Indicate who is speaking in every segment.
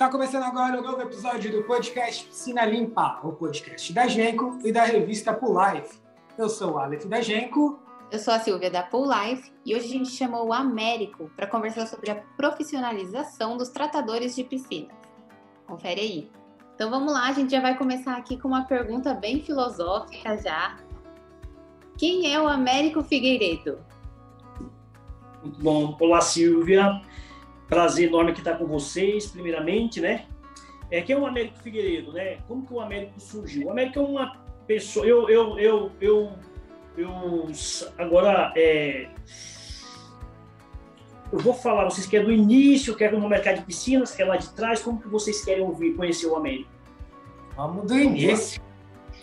Speaker 1: Tá começando agora o novo episódio do podcast Piscina Limpa, o podcast da Genco e da revista Pool Life. Eu sou o Aleph da Genco.
Speaker 2: Eu sou a Silvia da Pool Life e hoje a gente chamou o Américo para conversar sobre a profissionalização dos tratadores de piscinas. Confere aí. Então vamos lá, a gente já vai começar aqui com uma pergunta bem filosófica já. Quem é o Américo Figueiredo?
Speaker 3: Muito bom. Olá, Silvia. Prazer enorme aqui estar com vocês, primeiramente, né? É, quem é o Américo Figueiredo, né? Como que o Américo surgiu? O Américo é uma pessoa... Eu, eu, eu, eu, eu agora, é, eu vou falar, vocês querem do início, querem no mercado de piscinas, querem lá de trás, como que vocês querem ouvir, conhecer o Américo?
Speaker 1: Vamos do início.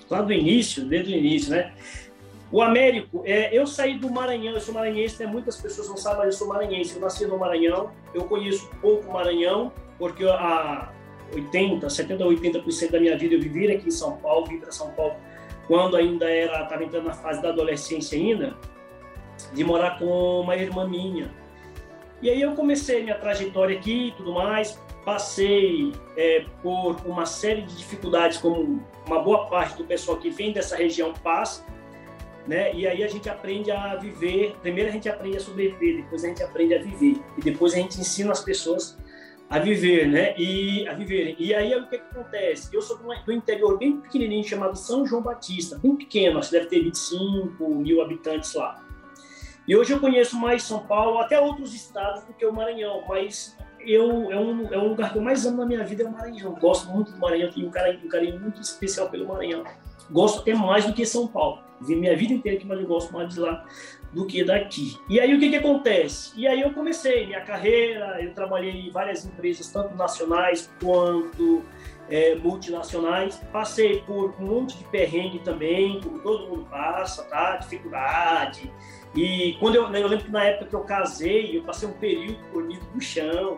Speaker 3: Lá do início, desde o início, né? O Américo, é, eu saí do Maranhão, eu sou maranhense, né? muitas pessoas não sabem, mas eu sou maranhense. Eu nasci no Maranhão, eu conheço pouco Maranhão, porque a 80, 70, 80% da minha vida eu vivi aqui em São Paulo, vim para São Paulo quando ainda era, estava entrando na fase da adolescência ainda, de morar com uma irmã minha. E aí eu comecei minha trajetória aqui e tudo mais, passei é, por uma série de dificuldades, como uma boa parte do pessoal que vem dessa região passa, né? E aí a gente aprende a viver. Primeiro a gente aprende a sobreviver, depois a gente aprende a viver e depois a gente ensina as pessoas a viver, né? E a viverem. E aí o que, que acontece? Eu sou do interior bem pequenininho chamado São João Batista, bem pequeno, acho que deve ter 25 mil habitantes lá. E hoje eu conheço mais São Paulo, até outros estados do que o Maranhão, mas eu é um, é um lugar que eu mais amo na minha vida é o Maranhão. Gosto muito do Maranhão, tenho um carinho, um carinho muito especial pelo Maranhão. Gosto até mais do que São Paulo. Vi minha vida inteira aqui, mas eu gosto mais de lá do que daqui. E aí o que, que acontece? E aí eu comecei minha carreira, eu trabalhei em várias empresas, tanto nacionais quanto é, multinacionais. Passei por um monte de perrengue também, como todo mundo passa, tá? Dificuldade, e quando eu, eu lembro que na época que eu casei, eu passei um período dormindo no chão.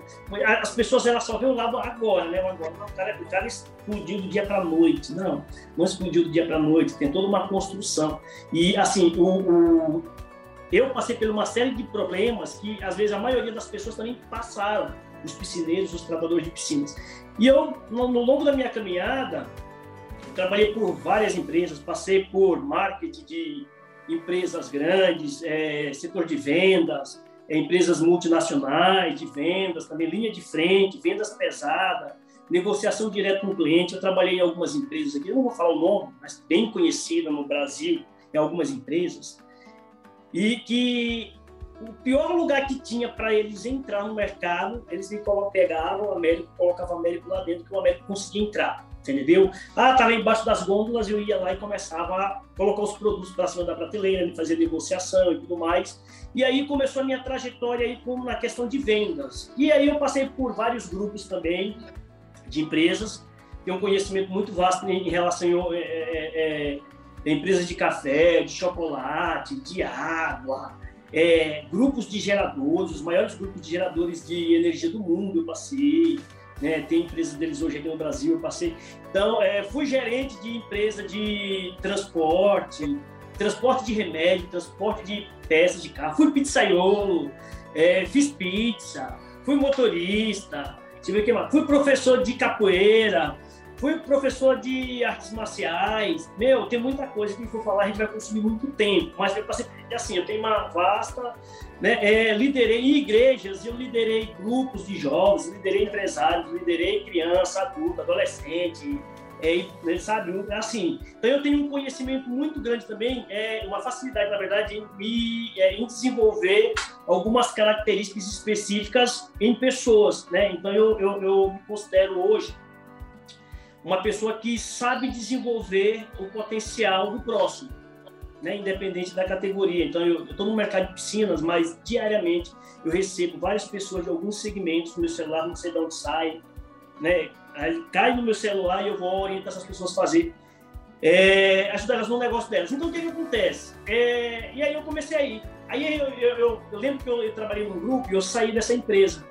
Speaker 3: As pessoas elas só veem o lado agora, né? agora, o, cara, o cara explodiu do dia para noite. Não, não explodiu do dia para noite. Tem toda uma construção. E assim, o, o, eu passei por uma série de problemas que às vezes a maioria das pessoas também passaram. Os piscineiros, os tratadores de piscinas. E eu, no, no longo da minha caminhada, trabalhei por várias empresas, passei por marketing de empresas grandes, é, setor de vendas, é, empresas multinacionais de vendas, também linha de frente, vendas pesadas, negociação direta com o cliente. Eu trabalhei em algumas empresas aqui, eu não vou falar o nome, mas bem conhecida no Brasil, em algumas empresas, e que o pior lugar que tinha para eles entrar no mercado, eles me pegavam o Américo, colocavam o Américo lá dentro, que o Américo conseguia entrar entendeu? Ah, estava embaixo das gôndolas, eu ia lá e começava a colocar os produtos para cima da prateleira, fazer negociação e tudo mais. E aí começou a minha trajetória aí como na questão de vendas. E aí eu passei por vários grupos também de empresas, tenho um conhecimento muito vasto em relação a é, é, é, empresas de café, de chocolate, de água, é, grupos de geradores, os maiores grupos de geradores de energia do mundo eu passei, né? Tem empresas deles hoje aqui no Brasil, eu passei. Então, é, fui gerente de empresa de transporte, transporte de remédio, transporte de peças de carro. Fui pizzaiolo, é, fiz pizza, fui motorista, o que mais. Fui professor de capoeira, fui professor de artes marciais. Meu, tem muita coisa que for falar, a gente vai consumir muito tempo. Mas eu passei, assim, eu tenho uma vasta né? É, liderei igrejas, eu liderei grupos de jovens, liderei empresários, liderei criança, adulto, adolescente, é, né, sabe? Assim, então eu tenho um conhecimento muito grande também, é uma facilidade, na verdade, em, me, é, em desenvolver algumas características específicas em pessoas, né? Então eu, eu, eu me considero hoje uma pessoa que sabe desenvolver o potencial do próximo né, independente da categoria. Então, eu estou no mercado de piscinas, mas diariamente eu recebo várias pessoas de alguns segmentos no meu celular, não sei de onde sai, né? Aí cai no meu celular e eu vou orientar essas pessoas a fazer, é, ajudar elas no negócio delas. Então, o que, que acontece? É, e aí eu comecei a ir. Aí eu, eu, eu, eu lembro que eu, trabalhei num grupo e eu saí dessa empresa.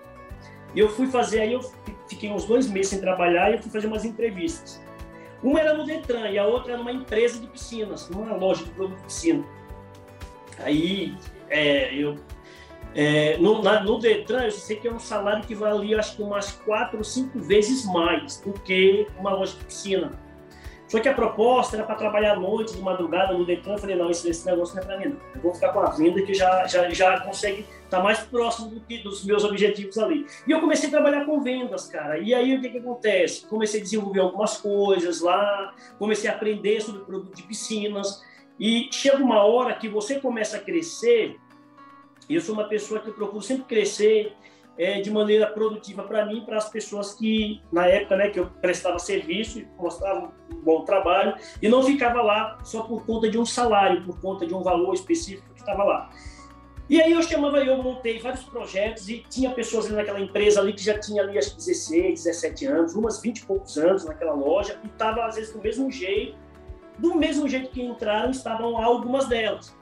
Speaker 3: E eu fui fazer, aí eu fiquei uns dois meses sem trabalhar e eu fui fazer umas entrevistas. Uma era no Detran e a outra era numa empresa de piscinas, numa loja de produto de piscina. Aí é, eu É, no, na, no Detran, eu sei que é um salário que valia, acho que umas quatro ou cinco vezes mais do que uma loja de piscina. Só que a proposta era para trabalhar à noite, de madrugada, no Detran. Eu falei, não, esse, esse negócio não é para mim, não. Eu vou ficar com a venda que já, já, já consegue tá mais próximo do que, dos meus objetivos ali. E eu comecei a trabalhar com vendas, cara. E aí, o que, que acontece? Comecei a desenvolver algumas coisas lá, comecei a aprender sobre produto de piscinas. E chega uma hora que você começa a crescer, eu sou uma pessoa que procuro sempre crescer, é, de maneira produtiva para mim, para as pessoas que, na época, né, que eu prestava serviço e mostrava um bom trabalho, e não ficava lá só por conta de um salário, por conta de um valor específico que estava lá. E aí eu chamava, eu montei vários projetos e tinha pessoas ali naquela empresa ali que já tinha ali que 16, 17 anos, umas 20 e poucos anos naquela loja, e estava às vezes do mesmo jeito, do mesmo jeito que entraram, estavam algumas delas.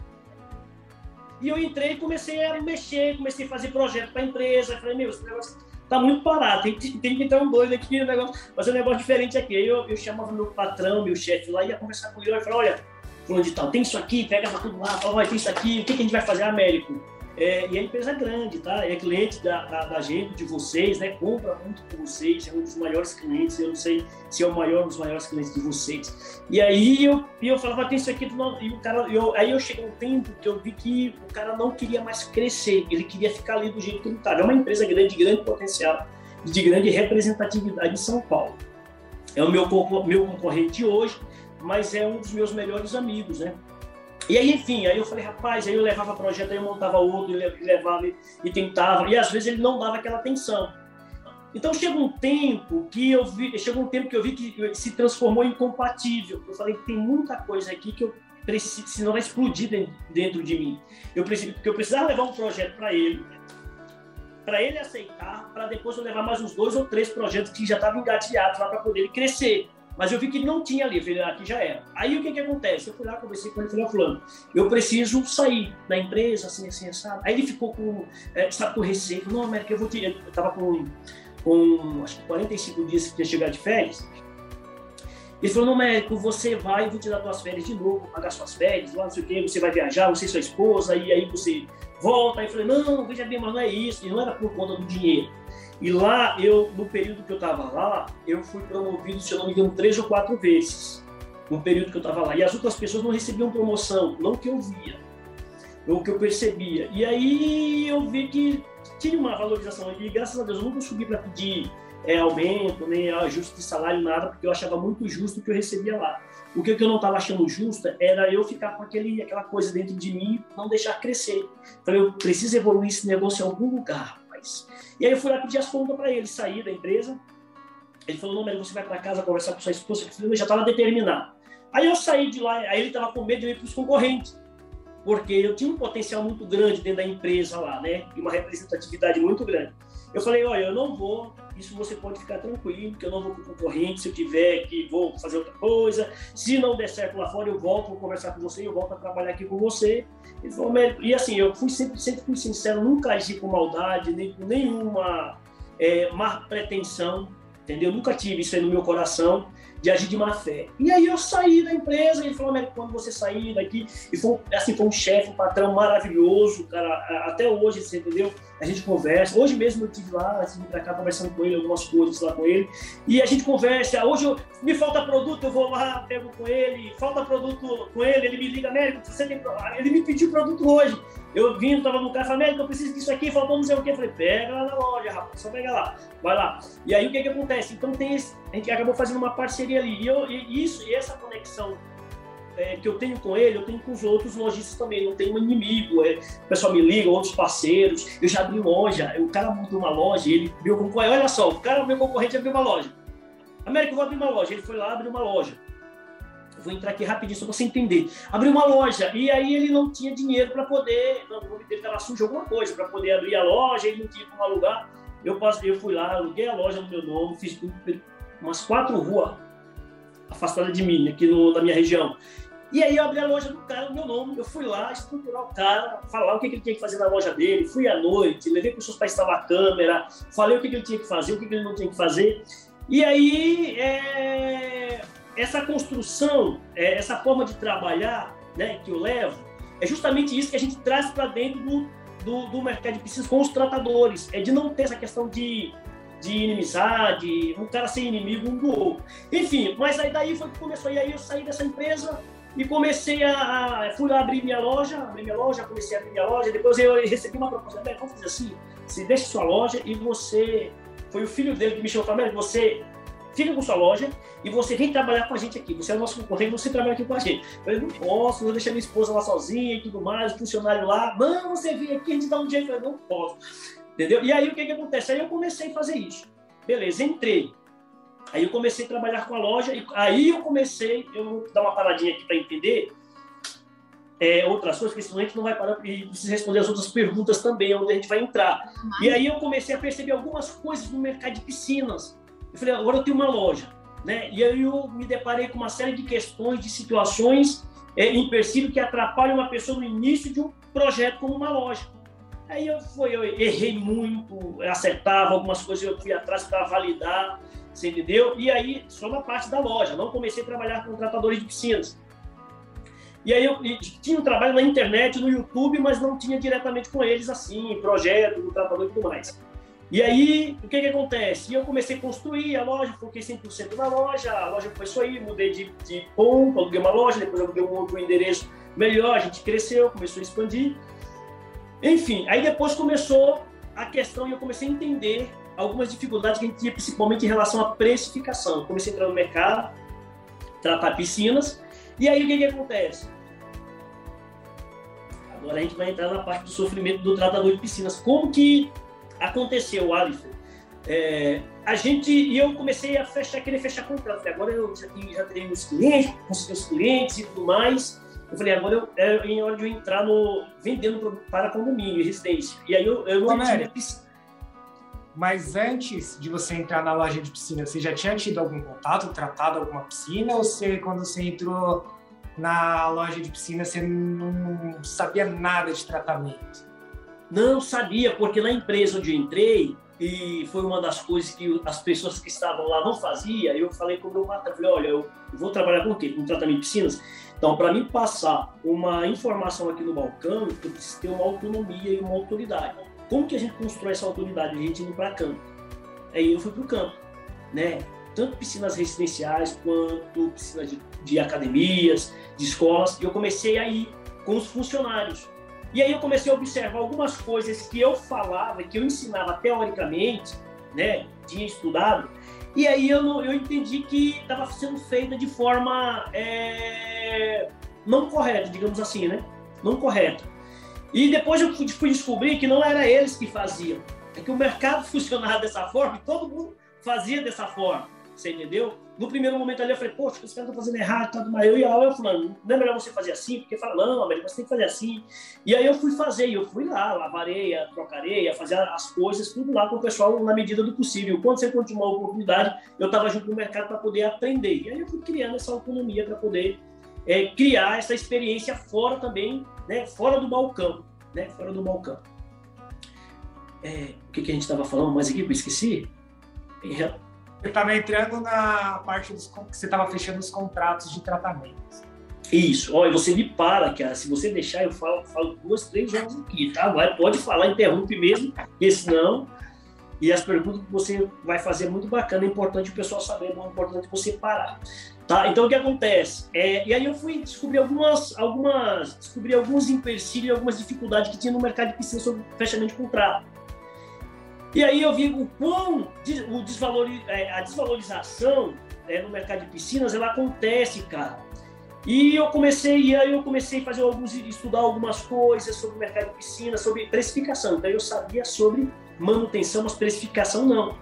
Speaker 3: E eu entrei e comecei a mexer, comecei a fazer projeto para a empresa. Falei, meu, esse negócio tá muito parado, tem, tem que entrar um doido aqui, um negócio, fazer um negócio diferente aqui. Aí eu, eu chamava meu patrão, meu chefe lá, ia conversar com ele, e falava, olha, fulano de tal, tem isso aqui, pega tudo lá, olha, tem isso aqui, o que, que a gente vai fazer, Américo? É, e a empresa é grande, tá? É cliente da, da, da, gente, de vocês, né? Compra muito com vocês, é um dos maiores clientes, eu não sei se é o maior dos maiores clientes de vocês. E aí eu, eu falava, tem isso aqui, e o cara, eu, aí eu cheguei um tempo que eu vi que o cara não queria mais crescer, ele queria ficar ali do jeito que ele estava. É uma empresa grande, de grande potencial, de grande representatividade em São Paulo. É o meu, meu concorrente hoje, mas é um dos meus melhores amigos, né? E aí, enfim, aí eu falei, rapaz, aí eu levava projeto, aí eu montava outro, e levava e tentava, e às vezes ele não dava aquela atenção. Então chega um tempo que eu vi, chegou um tempo que eu vi que se transformou em compatível. Eu falei, tem muita coisa aqui que eu preciso, senão vai explodir dentro de mim. Eu preciso, porque eu precisava levar um projeto para ele, para ele aceitar, para depois eu levar mais uns dois ou três projetos que já estavam engatilhados lá para poder ele crescer. Mas eu vi que ele não tinha ali, eu ah, aqui já era. Aí o que que acontece? Eu fui lá, conversei com ele, falei, fulano, eu preciso sair da empresa, assim, assim, sabe? Aí ele ficou com, é, sabe, com receio, não, América, eu vou te... Eu tava com, com, acho que 45 dias que ia chegar de férias. Ele falou, não, médico, você vai, vou te dar suas férias de novo, pagar suas férias, lá não sei o quê, você vai viajar, você e sua esposa, e aí você volta. Aí eu falei, não, veja bem, mas não é isso, e não era por conta do dinheiro. E lá, eu, no período que eu estava lá, eu fui promovido, se eu não me engano, três ou quatro vezes. No período que eu estava lá. E as outras pessoas não recebiam promoção, não que eu via, ou que eu percebia. E aí eu vi que tinha uma valorização. E graças a Deus eu nunca subi para pedir é, aumento, nem ajuste de salário, nada, porque eu achava muito justo o que eu recebia lá. O que eu não estava achando justo era eu ficar com aquele, aquela coisa dentro de mim, não deixar crescer. Então eu preciso evoluir esse negócio em algum lugar. E aí eu fui lá pedir as contas para ele, sair da empresa. Ele falou, não, mas você vai para casa conversar com sua esposa, que eu já estava determinado. Aí eu saí de lá, aí ele estava com medo de ir para os concorrentes, porque eu tinha um potencial muito grande dentro da empresa lá, né? E uma representatividade muito grande. Eu falei, olha, eu não vou, isso você pode ficar tranquilo, que eu não vou para o concorrente, se eu tiver que vou fazer outra coisa. Se não der certo lá fora, eu volto, vou conversar com você, eu volto a trabalhar aqui com você. Ele falou, e assim, eu fui sempre, sempre fui sincero, nunca agi com maldade, nem com nenhuma é, má pretensão, entendeu? Nunca tive isso aí no meu coração de agir de má fé. E aí eu saí da empresa, ele falou, Américo, quando você sair daqui, e foi, assim, foi um chefe, um patrão maravilhoso, cara, até hoje, você entendeu? A gente conversa, hoje mesmo eu estive lá, assim, pra cá, conversando com ele, algumas coisas lá com ele, e a gente conversa, hoje eu, me falta produto, eu vou lá, pego com ele, falta produto com ele, ele me liga, Américo, você tem ele me pediu produto hoje, eu vim, tava no carro, Américo, eu preciso disso aqui, faltou não sei o que, eu falei, pega lá na loja, rapaz, só pega lá, vai lá. E aí o que que acontece? Então tem esse, a gente acabou fazendo uma parceria ali. E, eu, e isso, e essa conexão é, que eu tenho com ele, eu tenho com os outros lojistas também. Não tenho um inimigo. É, o pessoal me liga, outros parceiros. Eu já abri loja. O cara montou uma loja, ele meu concorrente. Olha só, o cara, meu concorrente, abriu uma loja. América, eu vou abrir uma loja. Ele foi lá, abriu uma loja. vou entrar aqui rapidinho só para você entender. Abriu uma loja e aí ele não tinha dinheiro para poder. Não, o nome dele estava sujo alguma coisa para poder abrir a loja, ele não tinha como alugar. Eu, eu fui lá, aluguei a loja no meu nome, fiz umas quatro ruas afastadas de mim, aqui no, na minha região. E aí eu abri a loja do cara no meu nome, eu fui lá estruturar o cara, falar o que, ele tinha que fazer na loja dele, fui à noite, levei pessoas para instalar a câmera, falei o que, ele tinha que fazer, o que, ele não tinha que fazer. E aí, é... essa construção, é... essa forma de trabalhar né, que eu levo, é justamente isso que a gente traz para dentro do, do, do mercado de piscinas com os tratadores, é de não ter essa questão de, de inimizade, um cara ser inimigo um do outro. Enfim, mas aí daí foi que começou, e aí eu saí dessa empresa e comecei a, a fui lá abrir minha loja, abrir minha loja, comecei a abrir minha loja, depois eu recebi uma proposta, vamos fazer assim, você deixa sua loja e você, foi o filho dele que me chamou, falou, você fica com sua loja e você vem trabalhar com a gente aqui. Você é o nosso concorrente, você trabalha aqui com a gente. Eu falei, não posso, vou deixar minha esposa lá sozinha e tudo mais, o funcionário lá. Não, você vem aqui, a gente dá um jeito. Eu falei, não posso. Entendeu? E aí o que, que acontece? Aí eu comecei a fazer isso. Beleza, entrei. Aí eu comecei a trabalhar com a loja e aí eu comecei, eu vou dar uma paradinha aqui para entender é, outras coisas, porque senão a gente não vai parar e precisa responder as outras perguntas também, onde a gente vai entrar. Uhum. E aí eu comecei a perceber algumas coisas no mercado de piscinas. Eu falei, agora eu tenho uma loja. Né? E aí eu me deparei com uma série de questões, de situações é, que atrapalham uma pessoa no início de um projeto como uma loja. Aí eu, foi, eu errei muito, acertava algumas coisas, eu fui atrás para validar, você entendeu? E aí, só na parte da loja, não comecei a trabalhar com tratadores de piscinas. E aí eu tinha um trabalho na internet, no YouTube, mas não tinha diretamente com eles assim, projeto, do tratador e tudo mais. E aí, o que que acontece? Eu comecei a construir a loja, foquei 100% na loja, a loja começou aí, mudei de, de ponto, aluguei uma loja, depois aluguei um outro endereço melhor, a gente cresceu, começou a expandir. Enfim, aí depois começou a questão e eu comecei a entender algumas dificuldades que a gente tinha, principalmente em relação à precificação. Eu comecei a entrar no mercado, tratar piscinas, e aí o que que acontece? Agora a gente vai entrar na parte do sofrimento do tratador de piscinas. Como que aconteceu, Alisson. É, a gente e eu comecei a fechar, querer fechar contrato. Agora eu já tenho, já tenho os clientes, consegui os clientes e tudo mais. Eu falei, agora eu, é em hora de eu entrar no vendendo para condomínio e residência. E aí eu, eu não tinha
Speaker 1: Mas antes de você entrar na loja de piscina, você já tinha tido algum contato, tratado alguma piscina? Ou você, quando você entrou na loja de piscina, você não sabia nada de tratamento?
Speaker 3: Não sabia, porque na empresa onde eu entrei, e foi uma das coisas que as pessoas que estavam lá não faziam, eu falei com o meu patrão, falei, olha, eu vou trabalhar com o quê? Com tratamento de piscinas? Então, para mim passar uma informação aqui no balcão, eu preciso ter uma autonomia e uma autoridade. Como que a gente constrói essa autoridade? A gente indo para campo. Aí eu fui para o campo, né? Tanto piscinas residenciais quanto piscinas de, de academias, de escolas. E eu comecei a ir com os funcionários e aí eu comecei a observar algumas coisas que eu falava, que eu ensinava teoricamente, né, tinha estudado, e aí eu, eu entendi que estava sendo feita de forma é, não correta, digamos assim, né? Não correta. E depois eu fui, descobrir que não era eles que faziam, é que o mercado funcionava dessa forma e todo mundo fazia dessa forma, você entendeu? no primeiro momento ali eu falei, poxa, os caras estão fazendo errado, tudo mais. Eu e a Aula falando, não é melhor você fazer assim? Porque fala, não, América, você tem que fazer assim. E aí eu fui fazer, eu fui lá, lavar areia, fazer as coisas, tudo lá com o pessoal na medida do possível. Quando você continuou a oportunidade, eu estava junto no mercado para poder aprender. E aí eu fui criando essa autonomia para poder é, criar essa experiência fora também, né, fora do balcão, né, fora do balcão. É, o que, que a gente estava falando mais aqui? Eu esqueci.
Speaker 1: Eu estava entrando na parte dos que você estava fechando os contratos de tratamento.
Speaker 3: Isso, olha, você me para, cara. Se você deixar, eu falo, falo duas, três horas aqui, tá? Vai, pode falar, interrompe mesmo, porque senão. E as perguntas que você vai fazer é muito bacana, é importante o pessoal saber, é importante você parar. Tá? Então o que acontece? É, e aí eu fui descobrir algumas, algumas, descobrir alguns empecilhos e algumas dificuldades que tinha no mercado de piscina sobre fechamento de contrato. E aí eu vi o quão o desvalor, é, a desvalorização é, no mercado de piscinas ela acontece, cara. E eu comecei, e aí eu comecei a fazer alguns, estudar algumas coisas sobre o mercado de piscinas, sobre precificação. Então eu sabia sobre manutenção, mas precificação não.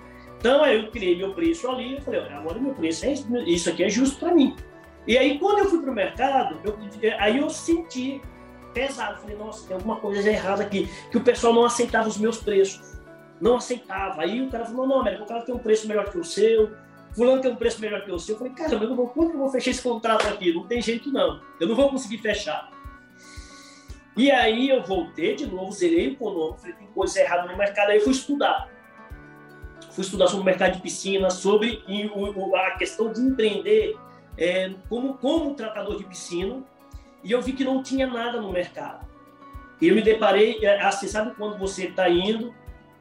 Speaker 3: Então aí eu criei meu preço ali, eu falei, agora meu preço é isso aqui é justo para mim. E aí quando eu fui para o mercado, eu, aí eu senti pesado, falei, nossa, tem alguma coisa errada aqui, que o pessoal não aceitava os meus preços não aceitava. Aí o cara falou, não, Américo, o cara tem um preço melhor que o seu, fulano tem um preço melhor que o seu. Eu falei, cara, eu vou, quando eu vou fechar esse contrato aqui? Não tem jeito não, eu não vou conseguir fechar. E aí eu voltei de novo, zerei o econômico, falei, tem coisa errada no mercado, aí eu fui estudar. Fui estudar sobre o mercado de piscina, sobre a questão de empreender é, como, como tratador de piscina, e eu vi que não tinha nada no mercado. E eu me deparei, assim, sabe quando você está indo,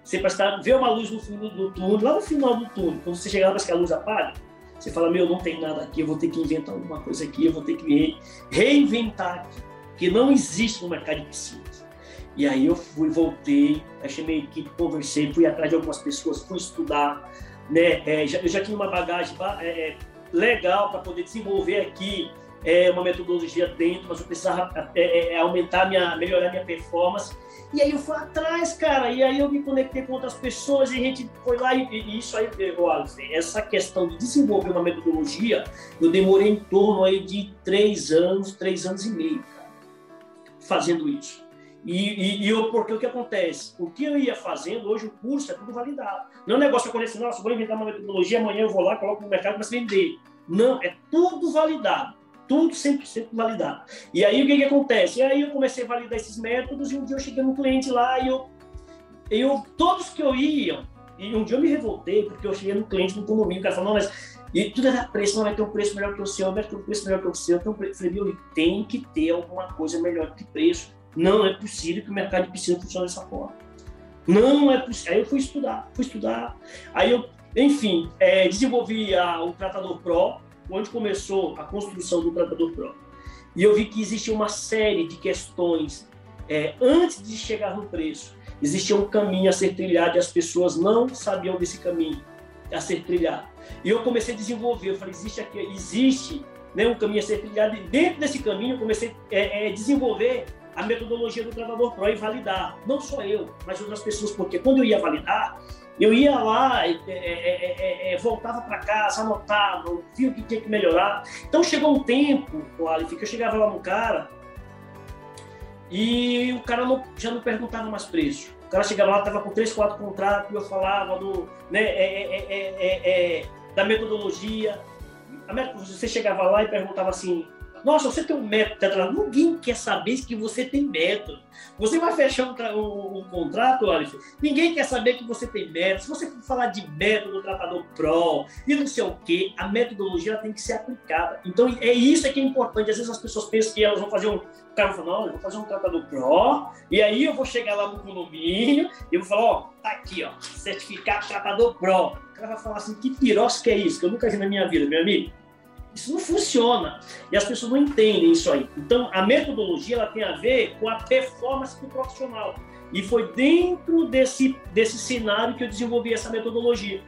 Speaker 3: você estar, vê uma luz no fundo do túnel, lá no final do túnel, quando você chegar parece que a luz apaga, você fala, meu, não tem nada aqui, eu vou ter que inventar alguma coisa aqui, eu vou ter que reinventar aqui, porque não existe no mercado de piscinas. E aí eu fui, voltei, achei minha equipe, conversei, fui atrás de algumas pessoas, fui estudar, né? É, já, eu já tinha uma bagagem é, é legal para poder desenvolver aqui é, uma metodologia dentro, mas eu precisava é, é, aumentar minha, melhorar minha performance. E aí eu fui atrás, cara, e aí eu me conectei com outras pessoas e a gente foi lá e, e isso aí, olha, essa questão de desenvolver uma metodologia, eu demorei em torno aí de três anos, três anos e meio, cara, fazendo isso. E, e, e eu, porque o que acontece? O que eu ia fazendo, hoje o curso é tudo validado. Não é um negócio que acontece, nossa, vou inventar uma metodologia, amanhã eu vou lá, coloco no mercado para vender. Não, é tudo validado. Tudo 100% validado. E aí o que, que acontece? E aí eu comecei a validar esses métodos e um dia eu cheguei num cliente lá e eu, eu todos que eu ia, e um dia eu me revoltei porque eu cheguei num cliente no condomínio, o cara falou, não, mas e tudo era preço, não vai ter um preço melhor que o seu, vai ter um preço melhor que o seu. Então eu falei, tem que ter alguma coisa melhor que preço. Não é possível que o mercado de piscina funcione dessa forma. Não é possível. Aí eu fui estudar, fui estudar. Aí eu, enfim, é, desenvolvi a, o Tratador Pro, onde começou a construção do Tratador Pro. E eu vi que existia uma série de questões é, antes de chegar no preço. Existia um caminho a ser trilhado e as pessoas não sabiam desse caminho a ser trilhado. E eu comecei a desenvolver. Eu falei, existe aqui, existe né, um caminho a ser trilhado. E dentro desse caminho, eu comecei a é, é, desenvolver a metodologia do Tratador Pro e validar. Não só eu, mas outras pessoas, porque quando eu ia validar, eu ia lá, é, é, é, voltava para casa, anotava, via o que tinha que melhorar. Então chegou um tempo, Aleph, que eu chegava lá no cara e o cara não, já não perguntava mais preço. O cara chegava lá, estava com três, quatro contratos, e eu falava do, né, da metodologia. Você chegava lá e perguntava assim, nossa, você tem um método. Ninguém quer saber que você tem método. Você vai fechar um, um, um contrato, Alisson, ninguém quer saber que você tem método. Se você for falar de método, tratador pro e não sei o quê, a metodologia tem que ser aplicada. Então, é isso que é importante. Às vezes as pessoas pensam que elas vão fazer um. O cara fala, não, eu vou fazer um tratador pro, e aí eu vou chegar lá no condomínio e vou falar, ó, tá aqui, ó, certificado tratador pro. O cara vai falar assim, que pirosca é isso? Que eu nunca vi na minha vida, meu amigo. Isso não funciona. E as pessoas não entendem isso aí. Então, a metodologia ela tem a ver com a performance do profissional. E foi dentro desse, desse cenário que eu desenvolvi essa metodologia.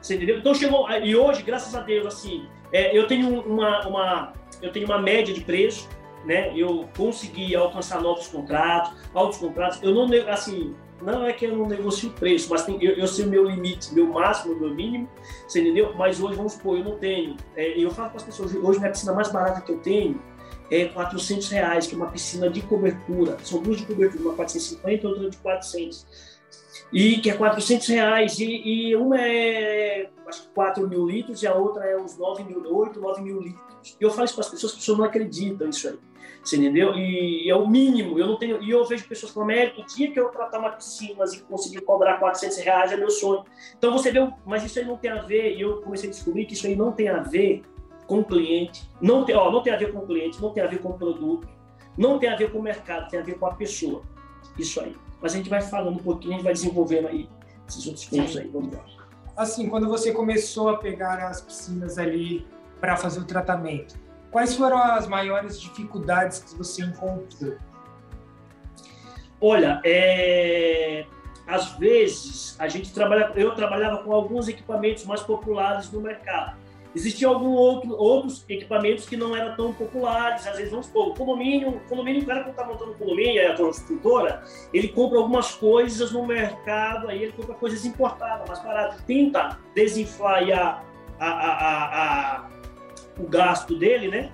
Speaker 3: Você entendeu? Então, chegou. E hoje, graças a Deus, assim, é, eu tenho uma, uma, eu tenho uma média de preço, né? Eu consegui alcançar novos contratos, altos contratos. Eu não, assim, não é que eu não negocio o preço, mas tem, eu, eu sei o meu limite, meu máximo, meu mínimo, você entendeu? Mas hoje, vamos supor, eu não tenho. É, eu falo para as pessoas, hoje minha piscina mais barata que eu tenho é 400 reais, que é uma piscina de cobertura. São duas de cobertura, uma 450 e outra de 400. E que é 400 reais, e, e uma é acho que 4 mil litros e a outra é uns 9 mil, 8, 9 mil litros. E eu falo isso para as pessoas, as pessoas não acreditam nisso aí. Você entendeu? E é o mínimo. Eu não tenho. E eu vejo pessoas falando, Américo, o dia que eu tratar uma piscina e conseguir cobrar 400 reais é meu sonho. Então você vê, mas isso aí não tem a ver. E eu comecei a descobrir que isso aí não tem a ver com o cliente, não tem, ó, não tem a ver com o cliente, não tem a ver com o produto, não tem a ver com o mercado, tem a ver com a pessoa. Isso aí. Mas a gente vai falando um pouquinho, a gente vai desenvolvendo aí esses outros pontos aí. Vamos lá.
Speaker 1: Assim, quando você começou a pegar as piscinas ali para fazer o tratamento, Quais foram as maiores dificuldades que você encontrou?
Speaker 3: Olha, é... às vezes a gente trabalha, eu trabalhava com alguns equipamentos mais populares no mercado. Existiam alguns outro, outros equipamentos que não eram tão populares, às vezes vamos supor, o condomínio, condomínio, o cara que está montando o condomínio, a construtora, ele compra algumas coisas no mercado, aí ele compra coisas importadas, mais baratas, tenta desinflar a, a, a, a o gasto dele, né?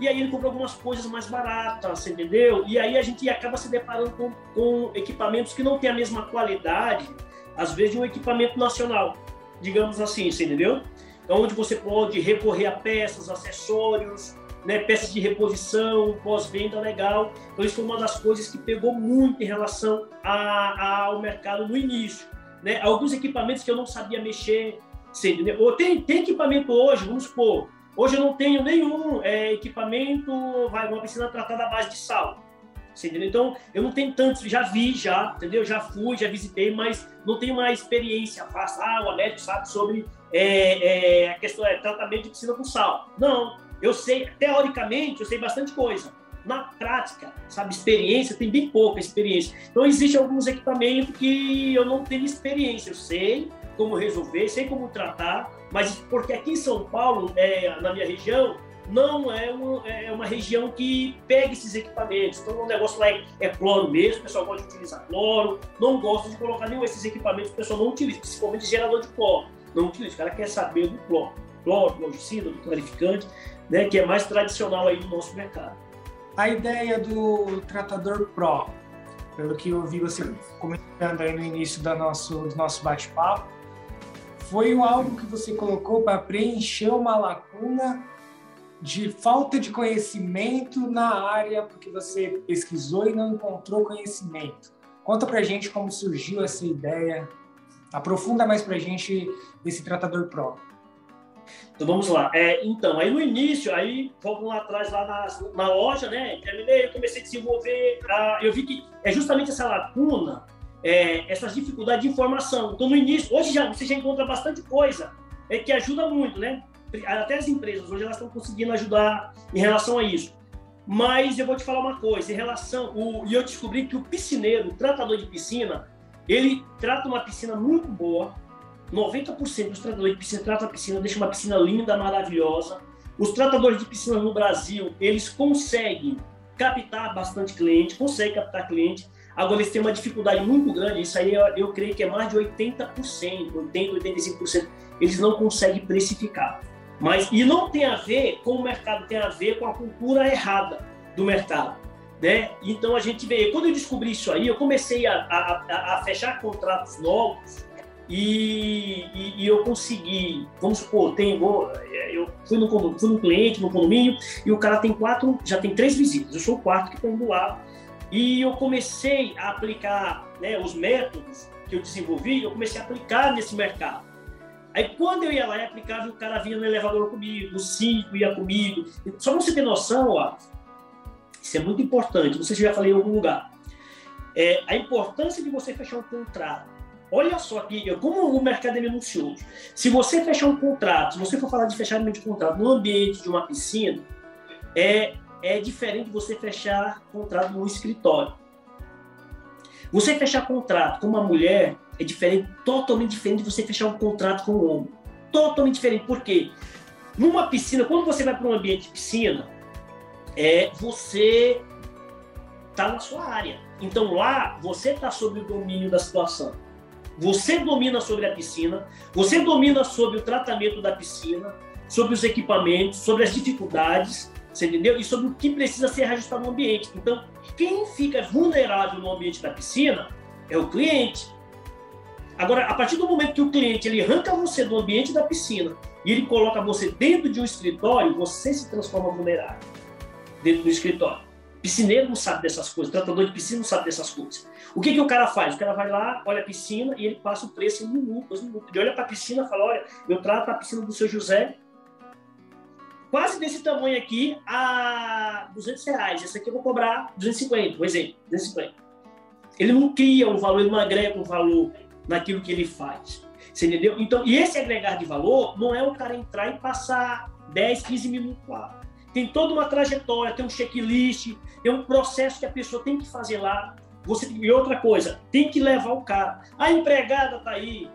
Speaker 3: E aí ele compra algumas coisas mais baratas, entendeu? E aí a gente acaba se deparando com, com equipamentos que não têm a mesma qualidade, às vezes, de um equipamento nacional, digamos assim, entendeu? Onde você pode recorrer a peças, acessórios, né, peças de reposição, pós-venda legal. Então, isso foi uma das coisas que pegou muito em relação a, a, ao mercado no início. Né? Alguns equipamentos que eu não sabia mexer, entendeu? Ou tem, tem equipamento hoje, vamos supor, Hoje eu não tenho nenhum é, equipamento, vai, uma piscina tratada à base de sal. entendeu? Então, eu não tenho tantos, já vi, já, entendeu? Já fui, já visitei, mas não tenho uma experiência vasta. Ah, o Américo sabe sobre é, é, a questão é tratamento de piscina com sal. Não, eu sei, teoricamente, eu sei bastante coisa. Na prática, sabe, experiência, tem bem pouca experiência. Então, existem alguns equipamentos que eu não tenho experiência. Eu sei como resolver, sei como tratar, mas porque aqui em São Paulo, é, na minha região, não é uma, é uma região que pega esses equipamentos. Então, o negócio lá é, é cloro mesmo, o pessoal gosta de utilizar cloro, não gosta de colocar nenhum desses equipamentos, o pessoal não utiliza, principalmente gerador de cloro. Não utiliza, o cara quer saber do cloro. Cloro, cloricida, do clarificante, né, que é mais tradicional aí no nosso mercado.
Speaker 1: A ideia do tratador Pro, pelo que eu vi você comentando aí no início do nosso, do nosso bate-papo, foi algo que você colocou para preencher uma lacuna de falta de conhecimento na área porque você pesquisou e não encontrou conhecimento. Conta pra gente como surgiu essa ideia. Aprofunda mais pra gente esse tratador Pro.
Speaker 3: Então vamos lá. É, então, aí no início, aí vamos lá atrás, lá na, na loja, né? Terminei, eu comecei a desenvolver. A, eu vi que é justamente essa lacuna, é, essas dificuldades de informação. Então, no início, hoje já você já encontra bastante coisa é, que ajuda muito, né? até as empresas hoje elas estão conseguindo ajudar em relação a isso. Mas eu vou te falar uma coisa, em relação, o, e eu descobri que o piscineiro, o tratador de piscina, ele trata uma piscina muito boa. 90% dos tratadores de piscina tratam a piscina, deixa uma piscina linda, maravilhosa. Os tratadores de piscina no Brasil, eles conseguem captar bastante cliente, conseguem captar cliente. Agora, eles têm uma dificuldade muito grande, isso aí eu, eu creio que é mais de 80%, 80%, 85%, eles não conseguem precificar. Mas, e não tem a ver com o mercado, tem a ver com a cultura errada do mercado. Né? Então a gente vê, quando eu descobri isso aí, eu comecei a, a, a fechar contratos novos e, e, e, eu consegui, vamos supor, tem, eu fui no, fui no cliente, no condomínio, e o cara tem quatro, já tem três visitas, eu sou o quarto que estou indo lá, e eu comecei a aplicar né, os métodos que eu desenvolvi, eu comecei a aplicar nesse mercado. Aí quando eu ia lá e aplicava, o cara vinha no elevador comigo, o cinco ia comigo. Só pra você ter noção, ó, isso é muito importante, não sei se já falei em algum lugar. É, a importância de você fechar um contrato. Olha só aqui, como o mercado é minucioso. Se você fechar um contrato, se você for falar de fechamento de contrato no ambiente de uma piscina, é, é diferente de você fechar contrato no escritório. Você fechar contrato com uma mulher é diferente, totalmente diferente de você fechar um contrato com um homem. Totalmente diferente. Por quê? Numa piscina, quando você vai para um ambiente de piscina, é você está na sua área. Então lá você está sob o domínio da situação. Você domina sobre a piscina, você domina sobre o tratamento da piscina, sobre os equipamentos, sobre as dificuldades, você entendeu? E sobre o que precisa ser ajustado no ambiente. Então, quem fica vulnerável no ambiente da piscina é o cliente. Agora, a partir do momento que o cliente ele arranca você do ambiente da piscina e ele coloca você dentro de um escritório, você se transforma vulnerável dentro do escritório. Piscineiro não sabe dessas coisas, tratador de piscina não sabe dessas coisas. O que, que o cara faz? O cara vai lá, olha a piscina e ele passa o preço em minutos, minutos. Ele olha para a piscina e fala: Olha, eu trato a piscina do seu José quase desse tamanho aqui a 200 reais. Essa aqui eu vou cobrar 250, um exemplo, 250. Ele não cria um valor, ele não agrega um valor naquilo que ele faz. Você entendeu? Então, e esse agregar de valor não é o cara entrar e passar 10, 15 minutos lá. Tem toda uma trajetória, tem um checklist, tem um processo que a pessoa tem que fazer lá. Você, e outra coisa, tem que levar o cara. A empregada tá aí.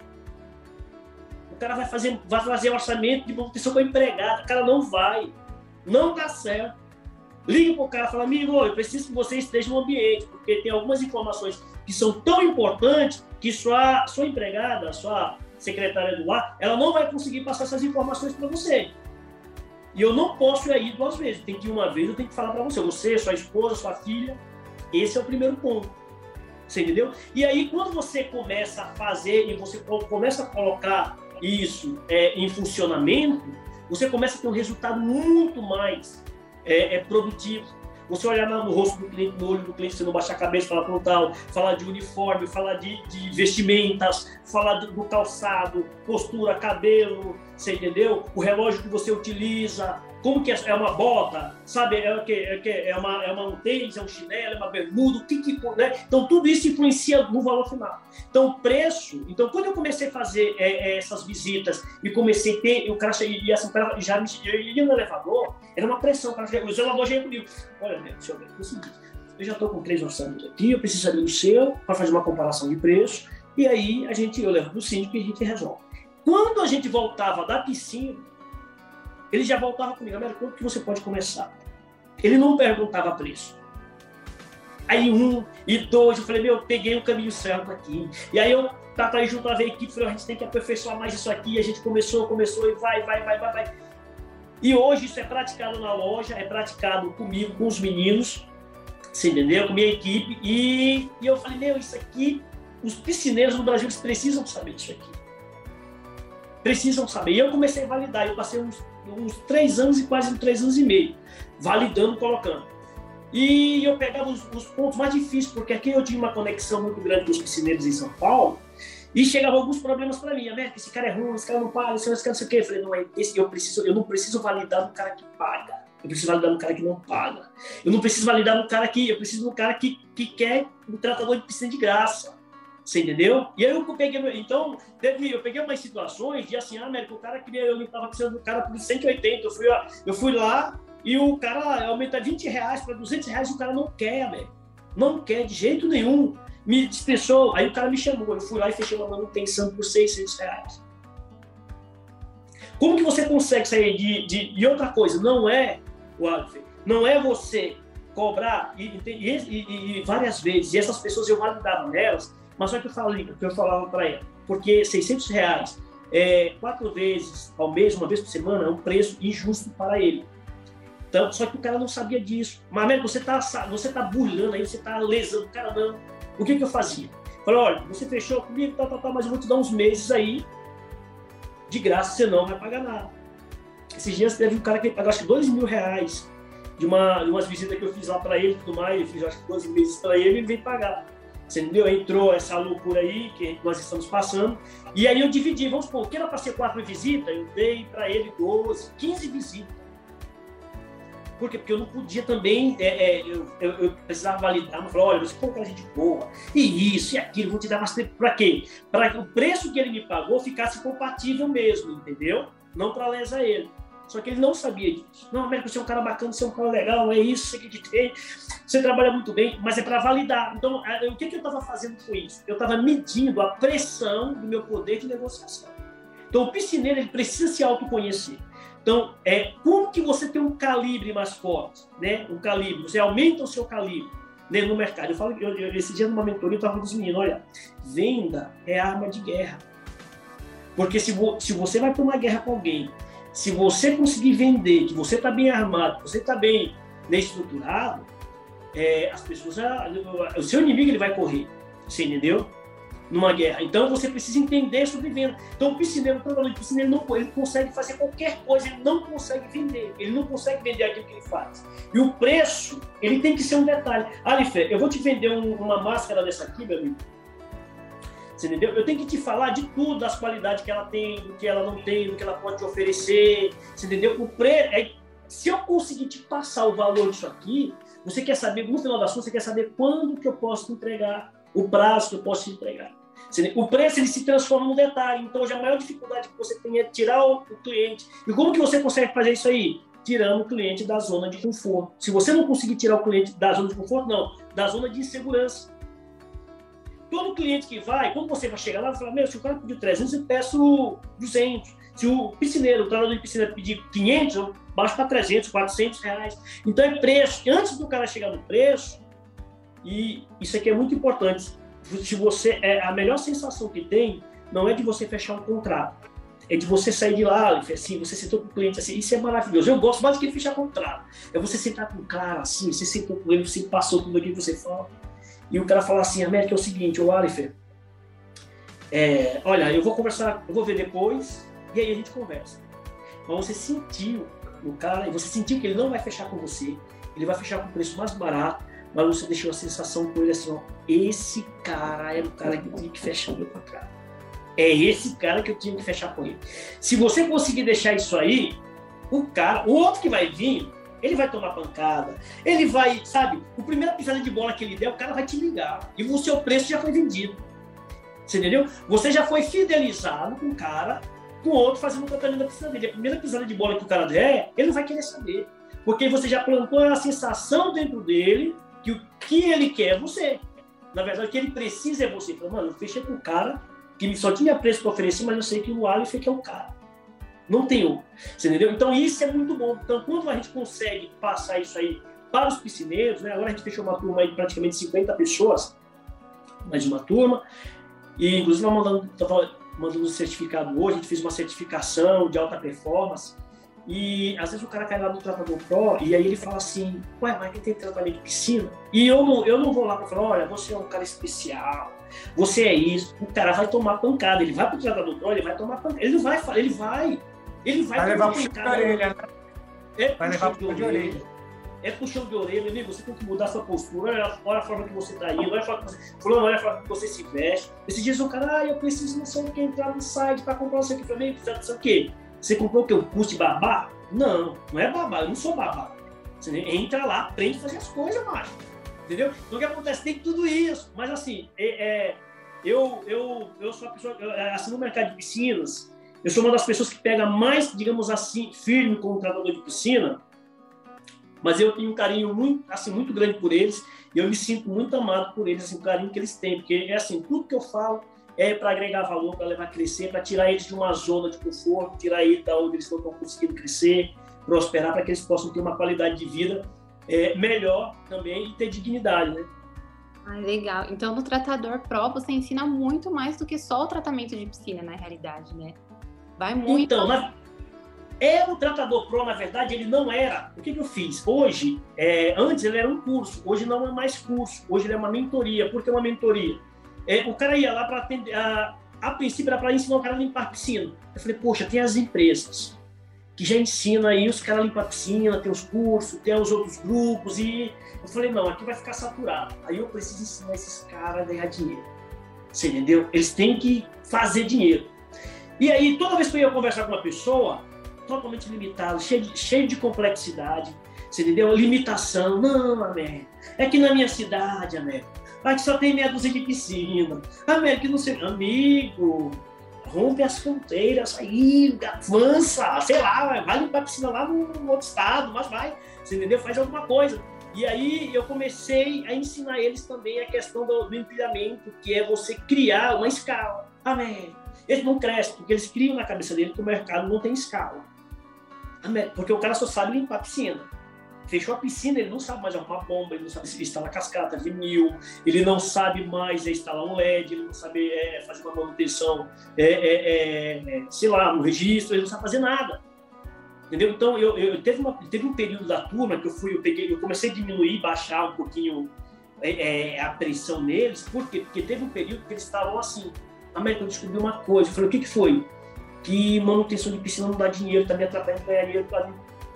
Speaker 3: Cara vai fazer, vai fazer orçamento de manutenção com a empregada. O cara não vai. Não dá certo. Liga para o cara e fala, amigo, eu preciso que você esteja no ambiente, porque tem algumas informações que são tão importantes que sua, sua empregada, sua secretária do lar, ela não vai conseguir passar essas informações para você. E eu não posso ir aí duas vezes. Tem que ir uma vez, eu tenho que falar para você. Você, sua esposa, sua filha. Esse é o primeiro ponto. Você entendeu? E aí, quando você começa a fazer e você começa a colocar isso é, em funcionamento, você começa a ter um resultado muito mais é, é produtivo. Você olhar no rosto do cliente, no olho do cliente, você não baixar a cabeça, falar frontal, falar de uniforme, falar de, de vestimentas, falar do, do, calçado, postura, cabelo, você entendeu? O relógio que você utiliza, como que é, é uma bota, sabe? É é, é uma é uma um tênis, é um chinelo, é uma bermuda, o que que, né? Então tudo isso influencia no valor final. Então preço, então quando eu comecei a fazer é, é essas visitas e comecei a ter, o cara e assim já me eu ia no elevador, era uma pressão, o cara o zelador já ia comigo. Olha, meu, deixa eu é o seguinte, eu já estou com três orçamentos aqui, eu precisaria do seu para fazer uma comparação de preço e aí a gente eu levo para o síndico e a gente resolve. Quando a gente voltava da piscina ele já voltava comigo, Américo, quanto que você pode começar? Ele não perguntava preço. Aí um e dois, eu falei, meu, peguei o caminho certo aqui. E aí eu tava aí junto a equipe, falei, a gente tem que aperfeiçoar mais isso aqui. A gente começou, começou e vai, vai, vai, vai, vai. E hoje isso é praticado na loja, é praticado comigo, com os meninos, você entendeu? Com minha equipe. E, e eu falei, meu, isso aqui, os piscineiros do Brasil precisam saber disso aqui. Precisam saber. E eu comecei a validar, eu passei uns uns três anos e quase três anos e meio, validando, colocando. E eu pegava os, os pontos mais difíceis, porque aqui eu tinha uma conexão muito grande com os piscineiros em São Paulo, e chegavam alguns problemas para mim. América, esse cara é ruim, esse cara não paga, esse cara não sei o quê. Eu falei, não, é esse, eu, preciso, eu não preciso validar no cara que paga. Eu preciso validar no cara que não paga. Eu não preciso validar no cara que. Eu preciso no cara que, que quer um tratador de piscina de graça. Você entendeu? E aí eu peguei, então, teve, eu peguei umas situações de assim, ah, América, o cara queria, eu estava precisando do cara por 180, eu fui, eu fui lá e o cara aumenta 20 reais para 200 reais e o cara não quer, América. Não quer de jeito nenhum. Me dispensou, aí o cara me chamou, eu fui lá e fechei uma manutenção por 600 reais. Como que você consegue sair de, de, de outra coisa? Não é, o não é você cobrar e, e, e, e, várias vezes, e essas pessoas eu validava nelas, mas só que eu falei, que eu falava para ela, porque 600 reais é, quatro vezes ao mês, uma vez por semana, é um preço injusto para ele. Então, só que o cara não sabia disso. Mas, Américo, você está você tá burlando aí, você está lesando o cara, não. O que, que eu fazia? Falei, olha, você fechou comigo, tá, tá, tá, mas eu vou te dar uns meses aí de graça, você não vai pagar nada. Esses dias teve um cara que pagou acho que dois mil reais de, uma, de umas visitas que eu fiz lá para ele tudo mais, eu fiz acho que 12 meses para ele e veio pagar. Você entendeu? Entrou essa loucura aí que nós estamos passando. E aí eu dividi, vamos supor, que era para ser quatro visitas, eu dei para ele 12, 15 visitas. Por quê? Porque eu não podia também, é, é, eu, eu, eu, precisava validar, não falei, olha, você colocou a gente boa, e isso e aquilo, vou te dar mais tempo para quê? Para que o preço que ele me pagou ficasse compatível mesmo, entendeu? Não para lesar ele. Só que ele não sabia disso. Não, Américo, você é um cara bacana, você é um cara legal, é isso, você que tem, você trabalha muito bem, mas é para validar. Então, o que, que eu estava fazendo com isso? Eu estava medindo a pressão do meu poder de negociação. Então, o piscineiro ele precisa se autoconhecer. Então, é, como que você tem um calibre mais forte, né? Um calibre, você aumenta o seu calibre né, no mercado. Eu falo, eu, eu, esse dia numa mentoria eu estava falando dos meninos, olha, venda é arma de guerra. Porque se, vo, se você vai para uma guerra com alguém se você conseguir vender que você está bem armado, que você está bem né, estruturado, é, as pessoas, o seu inimigo ele vai correr, você entendeu? Numa guerra. Então você precisa entender sobre venda. Então o piscineiro, o piscineiro não, ele consegue fazer qualquer coisa, ele não consegue vender, ele não consegue vender aquilo que ele faz. E o preço, ele tem que ser um detalhe. Alifé, eu vou te vender um, uma máscara dessa aqui, meu amigo, você entendeu? Eu tenho que te falar de tudo, das qualidades que ela tem, do que ela não tem, do que ela pode te oferecer. Você entendeu? O pre... É... Se eu conseguir te passar o valor disso aqui, você quer saber, no final da sua, você quer saber quando que eu posso te entregar, o prazo que eu posso te entregar. O preço ele se transforma no detalhe. Então, hoje a maior dificuldade que você tem é tirar o, o cliente. E como que você consegue fazer isso aí? Tirando o cliente da zona de conforto. Se você não conseguir tirar o cliente da zona de conforto, não, da zona de insegurança. Todo cliente que vai, quando você vai chegar lá, você fala, meu, se o cara pediu 300, eu peço 200. Se o piscineiro, o treinador de piscina pedir 500, eu baixo para 300, 400 reais. Então é preço. Antes do cara chegar no preço, e isso aqui é muito importante, se você é a melhor sensação que tem não é de você fechar um contrato, é de você sair de lá, assim, você sentou com o cliente assim, isso é maravilhoso. Eu gosto mais do que fechar contrato. É você sentar com o cara assim, você sentou com ele, você passou tudo aquilo que você fala e o cara fala assim, América, é o seguinte, o Alifer, é, olha, eu vou conversar, eu vou ver depois, e aí a gente conversa. Mas você sentiu no cara, e você sentiu que ele não vai fechar com você, ele vai fechar com o preço mais barato, mas você deixou a sensação com ele assim, ó, esse cara era o cara que eu tinha que fechar o meu contrato. É esse cara que eu tinha que fechar com ele. Se você conseguir deixar isso aí, o cara, o outro que vai vir, ele vai tomar pancada, ele vai, sabe, o primeiro pisada de bola que ele der, o cara vai te ligar. E o seu preço já foi vendido. Você entendeu? Você já foi fidelizado com o cara, com o outro fazendo o tratamento da piscina dele. A primeira pisada de bola que o cara der, ele não vai querer saber. Porque você já plantou a sensação dentro dele que o que ele quer é você. Na verdade, o que ele precisa é você. Fala, mano, eu fechei com o cara que só tinha preço para oferecer, mas eu sei que o Aleph é é o cara. Não tem outro. Você entendeu? Então isso é muito bom. Então quando a gente consegue passar isso aí para os piscineiros, né? Agora a gente fechou uma turma aí de praticamente 50 pessoas, mais uma turma. E inclusive mandando, mandando um certificado hoje, a gente fez uma certificação de alta performance. E às vezes o cara cai lá no tratador Pro e aí ele fala assim, ué, mas quem tem tratamento de piscina? E eu não, eu não vou lá para falar, olha, você é um cara especial, você é isso. O cara vai tomar pancada, ele vai pro tratador Pro, ele vai tomar pancada. Ele vai, ele vai, ele vai,
Speaker 1: vai levar pancada. De orelha, né?
Speaker 3: É vai levar de orelha. É puxão de orelha, amigo, você tem que mudar sua postura, olha, olha a forma que você tá indo, olha a forma que você, fulano, olha a forma que você se veste. Esses dias o cara, ah, eu preciso não sei o que entrar no site para comprar isso aqui pra mim, não sei o que você comprou o que? O curso de babá? Não, não é babá, eu não sou babá. Você entra lá, aprende a fazer as coisas, macho. Entendeu? Então o que acontece? Tem tudo isso. Mas assim, é, é, eu, eu, eu sou a pessoa, assim, no mercado de piscinas, eu sou uma das pessoas que pega mais, digamos assim, firme como tratador de piscina, mas eu tenho um carinho muito, assim, muito grande por eles, e eu me sinto muito amado por eles, assim, o carinho que eles têm, porque é assim, tudo que eu falo, é para agregar valor, para levar a crescer, para tirar eles de uma zona de conforto, tirar eles da onde eles não estão conseguindo crescer, prosperar, para que eles possam ter uma qualidade de vida é, melhor também e ter dignidade, né?
Speaker 2: Ah, legal. Então, no Tratador Pro, você ensina muito mais do que só o tratamento de piscina, na realidade, né? Vai muito.
Speaker 3: Então, na... é o Tratador Pro, na verdade, ele não era. O que, que eu fiz? Hoje, é... antes ele era um curso, hoje não é mais curso, hoje ele é uma mentoria. Por que uma mentoria? É, o cara ia lá para atender. A, a princípio era para ensinar o cara a limpar a piscina. Eu falei, poxa, tem as empresas que já ensinam aí os caras limpar a piscina, tem os cursos, tem os outros grupos. E eu falei, não, aqui vai ficar saturado. Aí eu preciso ensinar esses caras a ganhar dinheiro. Você entendeu? Eles têm que fazer dinheiro. E aí, toda vez que eu ia conversar com uma pessoa, totalmente limitado, cheio de, cheio de complexidade, você entendeu? Limitação. Não, América. É que na minha cidade, América, Aqui só tem meia dúzia de piscina. América não sei. Amigo, rompe as fronteiras aí, avança, sei lá, vai limpar a piscina lá no, outro estado, mas vai, você entendeu? Faz alguma coisa. E aí eu comecei a ensinar eles também a questão do, do empilhamento, que é você criar uma escala. Amém. Eles não crescem, porque eles criam na cabeça dele que o mercado não tem escala. Porque o cara só sabe limpar a piscina. Fechou a piscina, ele não sabe mais arrumar bomba, ele não sabe instalar cascata, vinil, ele não sabe mais instalar um LED, ele não sabe é, fazer uma manutenção, é, é, é, sei lá, no registro, ele não sabe fazer nada. Entendeu? Então, eu, eu teve, uma, teve um período da turma que eu fui, eu peguei, eu comecei a diminuir, baixar um pouquinho é, é, a pressão neles, por quê? Porque teve um período que eles estavam assim, América, eu descobri uma coisa, eu falei, o que que foi? Que manutenção de piscina não dá dinheiro, tá me atrapalhando ganhar dinheiro para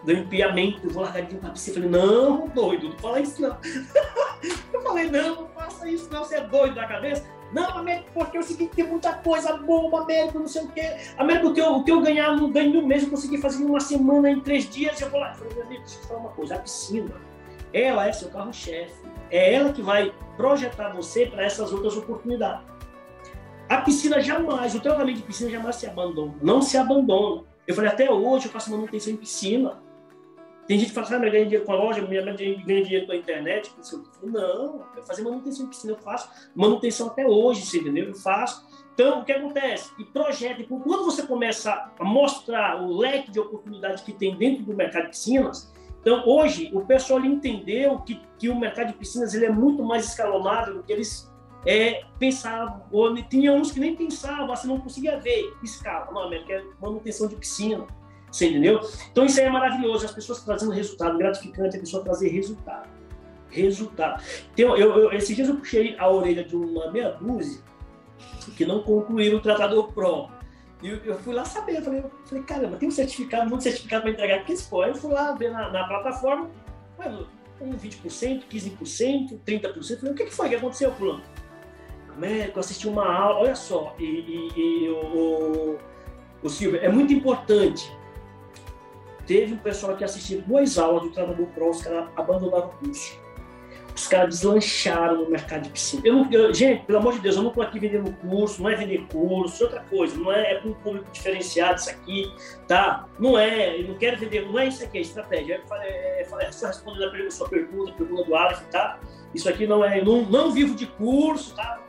Speaker 3: do empiamento, eu vou largar de pra piscina. Eu falei, não, doido, não fala isso não. eu falei, não, não faça isso não, você é doido da cabeça. Não, Américo, porque é o seguinte, tem muita coisa boa, Américo, não sei o quê. Américo, o que eu, o que eu ganhar no ganho do mês, eu consegui fazer em uma semana, em três dias, eu vou lá. Eu falei, meu amigo, deixa eu te falar uma coisa, a piscina, ela é seu carro-chefe. É ela que vai projetar você para essas outras oportunidades. A piscina jamais, o tratamento de piscina jamais se abandona, não se abandona. Eu falei, até hoje eu faço manutenção em piscina. Tem gente que fala, ah, mas ganha dinheiro com a loja, minha ganha dinheiro com a internet. Não, eu fazer manutenção de piscina, eu faço manutenção até hoje, você entendeu? Eu faço. Então, o que acontece? E projeta, quando você começa a mostrar o leque de oportunidades que tem dentro do mercado de piscinas, então hoje o pessoal entendeu que, que o mercado de piscinas ele é muito mais escalonado do que eles é, pensavam, ou tinha uns que nem pensavam, assim, não conseguia ver escala. Não, é manutenção de piscina você entendeu? Então isso aí é maravilhoso, as pessoas trazendo resultado, gratificante a pessoa trazer resultado. Resultado. Então, eu, eu, esses dias eu puxei a orelha de uma meia dúzia que não concluíram o Tratador Pro. E eu, eu, fui lá saber, eu falei, eu falei, caramba, tem um certificado, muito certificado para entregar, que isso Eu fui lá ver na, na plataforma, um 20%, 15%, 30%. Falei, o que, que foi que aconteceu, fulano? Américo, assisti uma aula, olha só, e, e, e o, o Silvio, é muito importante teve um pessoal que assistiu duas aulas do treinador pro, os caras abandonaram o curso os caras deslancharam no mercado de piscina. Eu não, eu, gente, pelo amor de Deus, eu não estou aqui vendendo curso, não é vender curso, é outra coisa, não é, é um público diferenciado isso aqui, tá? Não é, eu não quero vender, não é isso aqui, é estratégia. É, é, é, só respondendo a sua pergunta, a pergunta do Alex, tá? Isso aqui não é, eu não, não vivo de curso, tá?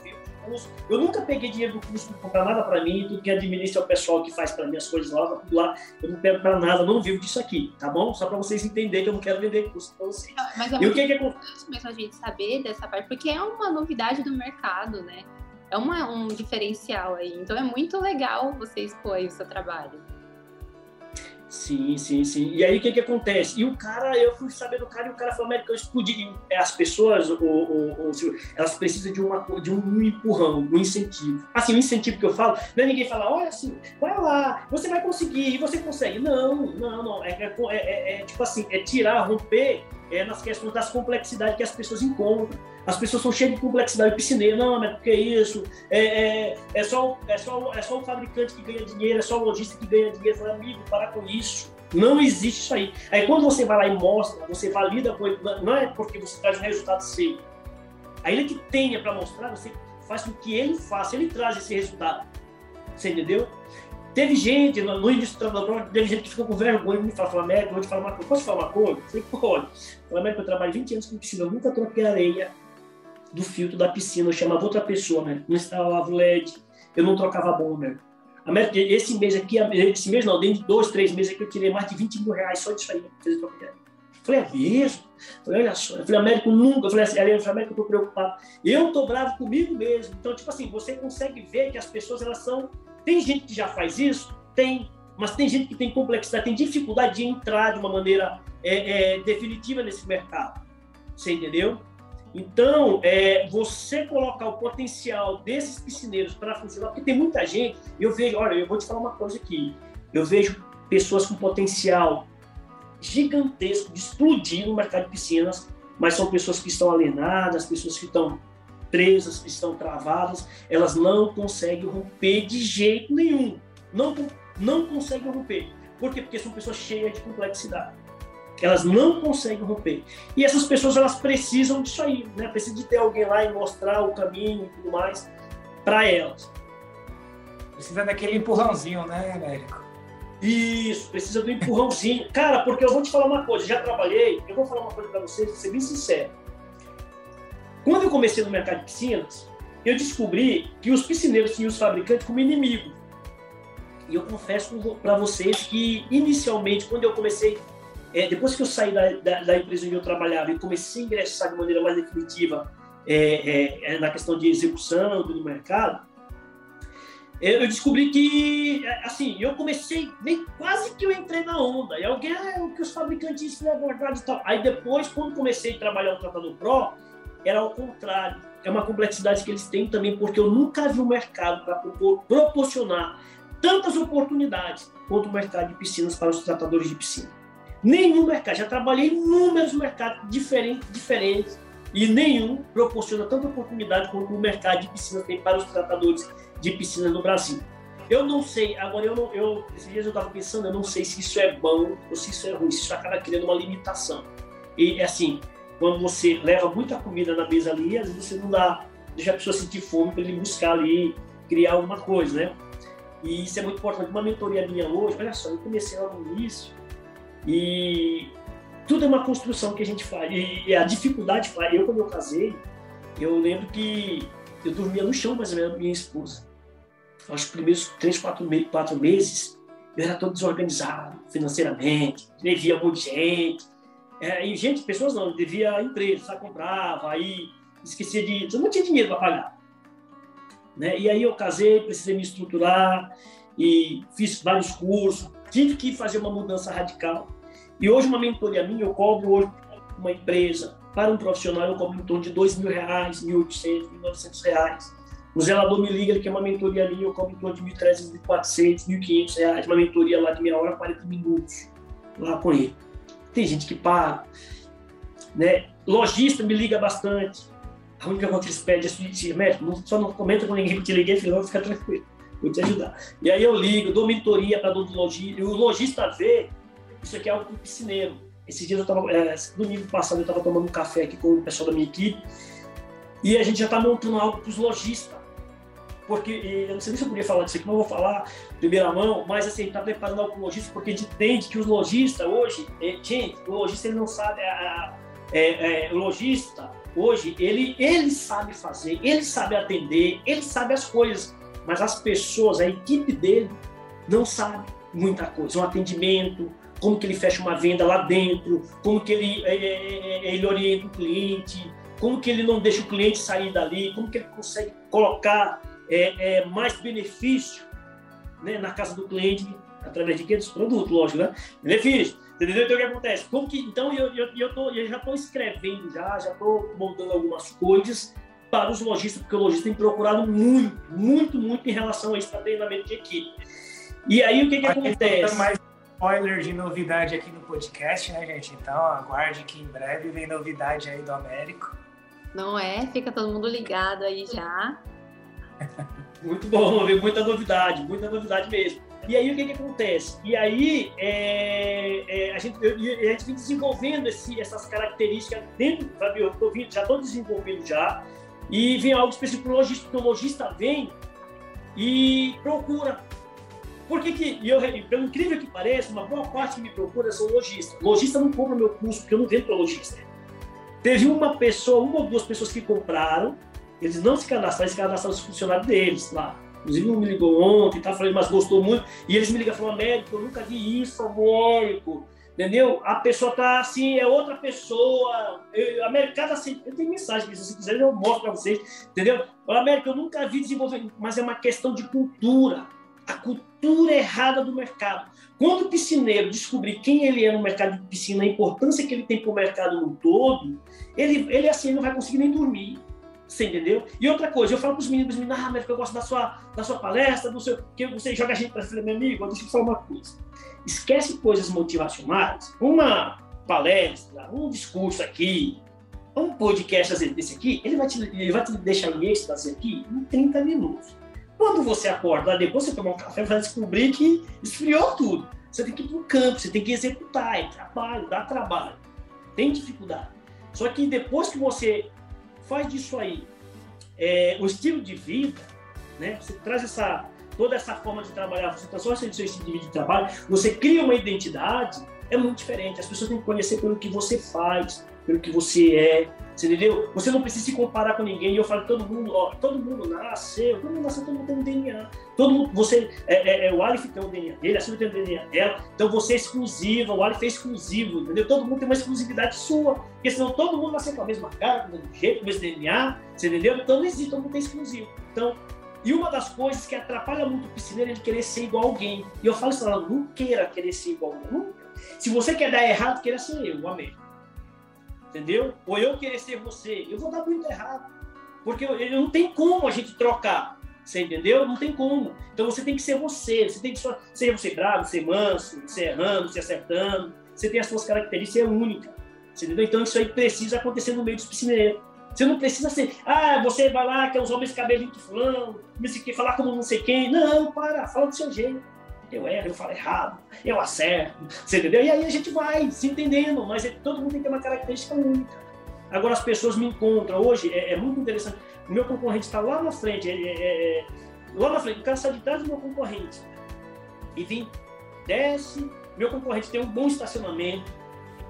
Speaker 3: Curso. Eu nunca peguei dinheiro do curso para comprar nada para mim, tudo que administra é o pessoal que faz para mim as coisas lá, tudo lá. Eu não pego para nada, não vivo disso aqui, tá bom? Só para vocês entenderem que eu não quero vender curso para vocês.
Speaker 2: Mas é e o que importante que... mesmo a gente saber dessa parte, porque é uma novidade do mercado, né? É uma, um diferencial aí. Então é muito legal você expor aí o seu trabalho.
Speaker 3: Sim, sim, sim. E aí o que que acontece? E o cara, eu fui saber do cara e o cara falou, médico, eu explodi. As pessoas, o, o, elas precisam de, uma, de um empurrão, um incentivo. Assim, o incentivo que eu falo, não é ninguém falar, olha assim, vai lá, você vai conseguir, e você consegue. Não, não, não. É, é, é, é tipo assim, é tirar, romper é, nas questões das complexidades que as pessoas encontram. As pessoas são cheias de complexidade. Piscineiro, não, mas por que isso? É, é, é, só, é, só, é só o fabricante que ganha dinheiro, é só o lojista que ganha dinheiro. Falo, amigo, para com isso. Não existe isso aí. Aí quando você vai lá e mostra, você valida não é porque você traz um resultado seu. Ele que tenha para mostrar, você faz com que ele faça, ele traz esse resultado. Você entendeu? Teve gente, no, início do trabalho, teve gente que ficou com vergonha de me falar, Flamengo, vou te falar uma coisa. Posso falar uma coisa? Eu falei, pode. Flamengo, eu trabalho 20 anos com piscina, nunca troquei areia do filtro da piscina, eu chamava outra pessoa, né? Não instalava LED, eu não trocava bomba. Esse mês aqui, esse mês não, dentro de dois, três meses aqui, eu tirei mais de 20 mil reais só disso aí, fazer troca de areia. Falei, é mesmo? Falei, olha só. Eu falei, Américo, nunca. Eu falei assim, Américo, eu tô preocupado. Eu tô bravo comigo mesmo. Então, tipo assim, você consegue ver que as pessoas, elas são tem gente que já faz isso? Tem. Mas tem gente que tem complexidade, tem dificuldade de entrar de uma maneira é, é, definitiva nesse mercado. Você entendeu? Então, é, você colocar o potencial desses piscineiros para funcionar, porque tem muita gente, eu vejo, olha, eu vou te falar uma coisa aqui, eu vejo pessoas com potencial gigantesco de explodir no mercado de piscinas, mas são pessoas que estão alienadas, pessoas que estão presas, que estão travadas, elas não conseguem romper de jeito nenhum. Não, não conseguem romper. Por quê? Porque são pessoas cheias de complexidade. Elas não conseguem romper. E essas pessoas, elas precisam disso aí, né? Precisa de ter alguém lá e mostrar o caminho e tudo mais para elas.
Speaker 1: Precisa daquele empurrãozinho, né, Américo?
Speaker 3: Isso, precisa do empurrãozinho. Cara, porque eu vou te falar uma coisa, já trabalhei, eu vou falar uma coisa para vocês, ser bem sincero. Quando eu comecei no mercado de piscinas, eu descobri que os piscineiros tinham os fabricantes como inimigo. E eu confesso para vocês que, inicialmente, quando eu comecei, é, depois que eu saí da, da, da, empresa onde eu trabalhava e comecei a ingressar de maneira mais definitiva é, é, é na questão de execução do mercado, é, eu descobri que, é, assim, eu comecei, quase que eu entrei na onda. E alguém, ah, o que os fabricantes fizeram e tal. Aí depois, quando comecei a trabalhar no Tratador Pro, era ao contrário. É uma complexidade que eles têm também, porque eu nunca vi o um mercado para proporcionar tantas oportunidades quanto o mercado de piscinas para os tratadores de piscina. Nenhum mercado, já trabalhei em inúmeros mercados diferentes, diferentes e nenhum proporciona tanta oportunidade quanto o mercado de piscinas tem para os tratadores de piscina no Brasil. Eu não sei, agora eu não, eu, esses dias eu estava pensando, eu não sei se isso é bom ou se isso é ruim, se isso acaba criando uma limitação. E assim, quando você leva muita comida na mesa ali, às vezes você não dá, deixa a pessoa sentir fome para ele buscar ali, criar alguma coisa, né? E isso é muito importante. Uma mentoria minha hoje, olha só, eu comecei lá no início e tudo é uma construção que a gente faz. E a dificuldade, eu quando eu casei, eu lembro que eu dormia no chão mais ou menos minha esposa. Aos primeiros três, quatro, quatro meses, eu era todo desorganizado financeiramente, devia um monte de gente, é, e gente, pessoas não, devia a empresa, sabe, comprava, aí esquecia de. Eu não tinha dinheiro para pagar. Né? E aí eu casei, precisei me estruturar e fiz vários cursos, tive que fazer uma mudança radical. E hoje, uma mentoria minha, eu cobro hoje uma empresa, para um profissional, eu cobro em torno de dois mil reais, mil oitocentos, mil novecentos reais. O zelador me liga, que é uma mentoria minha, eu cobro em torno de mil trezentos, mil quatrocentos, mil quinhentos reais, uma mentoria lá de meia hora, 40 minutos, lá com ele tem gente que paga. Né? Lojista me liga bastante. A única coisa que eles pedem é suicídio. Médico, só não comenta com ninguém que te liguei, filho, fica tranquilo. Vou te ajudar. E aí eu ligo, dou mentoria para dono de lojista. E o lojista vê isso aqui é algo do piscineiro. Esses dias eu estava, é, domingo passado, eu estava tomando um café aqui com o pessoal da minha equipe e a gente já está montando algo para os lojistas. Porque, eu não sei se eu podia falar disso aqui, não vou falar primeira mão, mas assim, está preparando algo para o lojista, porque a gente entende que os lojistas hoje, é, gente, o lojista ele não sabe, é, é, o lojista hoje, ele, ele sabe fazer, ele sabe atender, ele sabe as coisas, mas as pessoas, a equipe dele, não sabe muita coisa. Um atendimento, como que ele fecha uma venda lá dentro, como que ele, é, é, é, ele orienta o cliente, como que ele não deixa o cliente sair dali, como que ele consegue colocar é, é, mais benefício né, na casa do cliente através de quê? Dos produtos, lógico, né? Benefício. Entendeu? Então, o que acontece? Como que, então, eu, eu, eu, tô, eu já estou escrevendo, já já estou montando algumas coisas para os lojistas, porque o lojista tem procurado muito, muito, muito em relação a isso para treinamento de equipe. E aí, o que, que acontece?
Speaker 1: mais spoiler de novidade aqui no podcast, né, gente? Então, aguarde que em breve vem novidade aí do Américo.
Speaker 2: Não é? Fica todo mundo ligado aí já.
Speaker 3: Muito bom, ver muita novidade, muita novidade mesmo. E aí o que, que acontece? E aí é, é, a, gente, eu, a gente vem desenvolvendo esse, essas características dentro, sabe? Eu tô vindo, já estou desenvolvendo já, e vem algo específico para o porque o lojista vem e procura. Por que que, eu, pelo incrível que pareça, uma boa parte que me procura são lojistas. Lojista não compra meu curso, porque eu não vendo para lojista. Teve uma pessoa, uma ou duas pessoas que compraram, eles não se cadastraram, eles cadastraram os funcionários deles lá. Inclusive, um me ligou ontem, tá? falei, mas gostou muito. E eles me ligam e falam, médico, eu nunca vi isso, Américo. Entendeu? A pessoa tá assim, é outra pessoa. Eu, América, assim, eu tenho mensagem, se vocês quiserem, eu mostro para vocês. Entendeu? América, eu nunca vi desenvolvimento, mas é uma questão de cultura. A cultura errada do mercado. Quando o piscineiro descobrir quem ele é no mercado de piscina, a importância que ele tem para o mercado no todo, ele, ele assim não vai conseguir nem dormir. Você entendeu? E outra coisa, eu falo para os meninos, os meninos, ah, mas eu gosto da sua, da sua palestra, do seu, que você joga a gente para frente, meu amigo, deixa eu falar uma coisa. Esquece coisas motivacionais. Uma palestra, um discurso aqui, um podcast desse aqui, ele vai te, ele vai te deixar em êxtase aqui em 30 minutos. Quando você acorda, depois você tomar um café, vai descobrir que esfriou tudo. Você tem que ir para o campo, você tem que executar, é trabalho, dá trabalho. Tem dificuldade. Só que depois que você faz disso aí é, o estilo de vida, né? Você traz essa toda essa forma de trabalhar, você transforma seu estilo de vida de trabalho, você cria uma identidade, é muito diferente. As pessoas têm que conhecer pelo que você faz, pelo que você é, você entendeu? Você não precisa se comparar com ninguém. E eu falo todo mundo, ó, todo mundo nasceu, todo mundo nasceu, todo mundo tem um DNA. Todo mundo, você, é, é, é o Alif tem um DNA dele, a Silvia tem um DNA dela. Então você é exclusiva, o Alif é exclusivo, entendeu? Todo mundo tem uma exclusividade sua. Porque senão todo mundo nasceu com a mesma cara, com o mesmo jeito, com o mesmo DNA, você entendeu? Então não existe, todo mundo tem exclusivo. Então, e uma das coisas que atrapalha muito o piscineiro é ele querer ser igual a alguém. E eu falo isso, não queira querer ser igual a alguém. Se você quer dar errado, queira ser eu, amém entendeu? Ou eu querer ser você, eu vou dar muito errado. Porque não tem como a gente trocar, você entendeu? Não tem como. Então você tem que ser você, você tem que ser você bravo, ser manso, ser errando, ser acertando. Você tem as suas características, é única. Você entendeu? Então isso aí precisa acontecer no meio dos piscineiros. Você não precisa ser, ah, você vai lá, quer usar o mesmo cabelinho que fulano, não sei falar como não sei quem. Não, para, fala do seu jeito eu erro, eu falo errado, eu acerto, você entendeu? E aí a gente vai se entendendo, mas é, todo mundo tem que ter uma característica única. Agora as pessoas me encontram hoje, é, é muito interessante. O meu concorrente está lá na frente, é, é, é, lá na frente, o cara sai de trás do meu concorrente. E vem, desce, meu concorrente tem um bom estacionamento,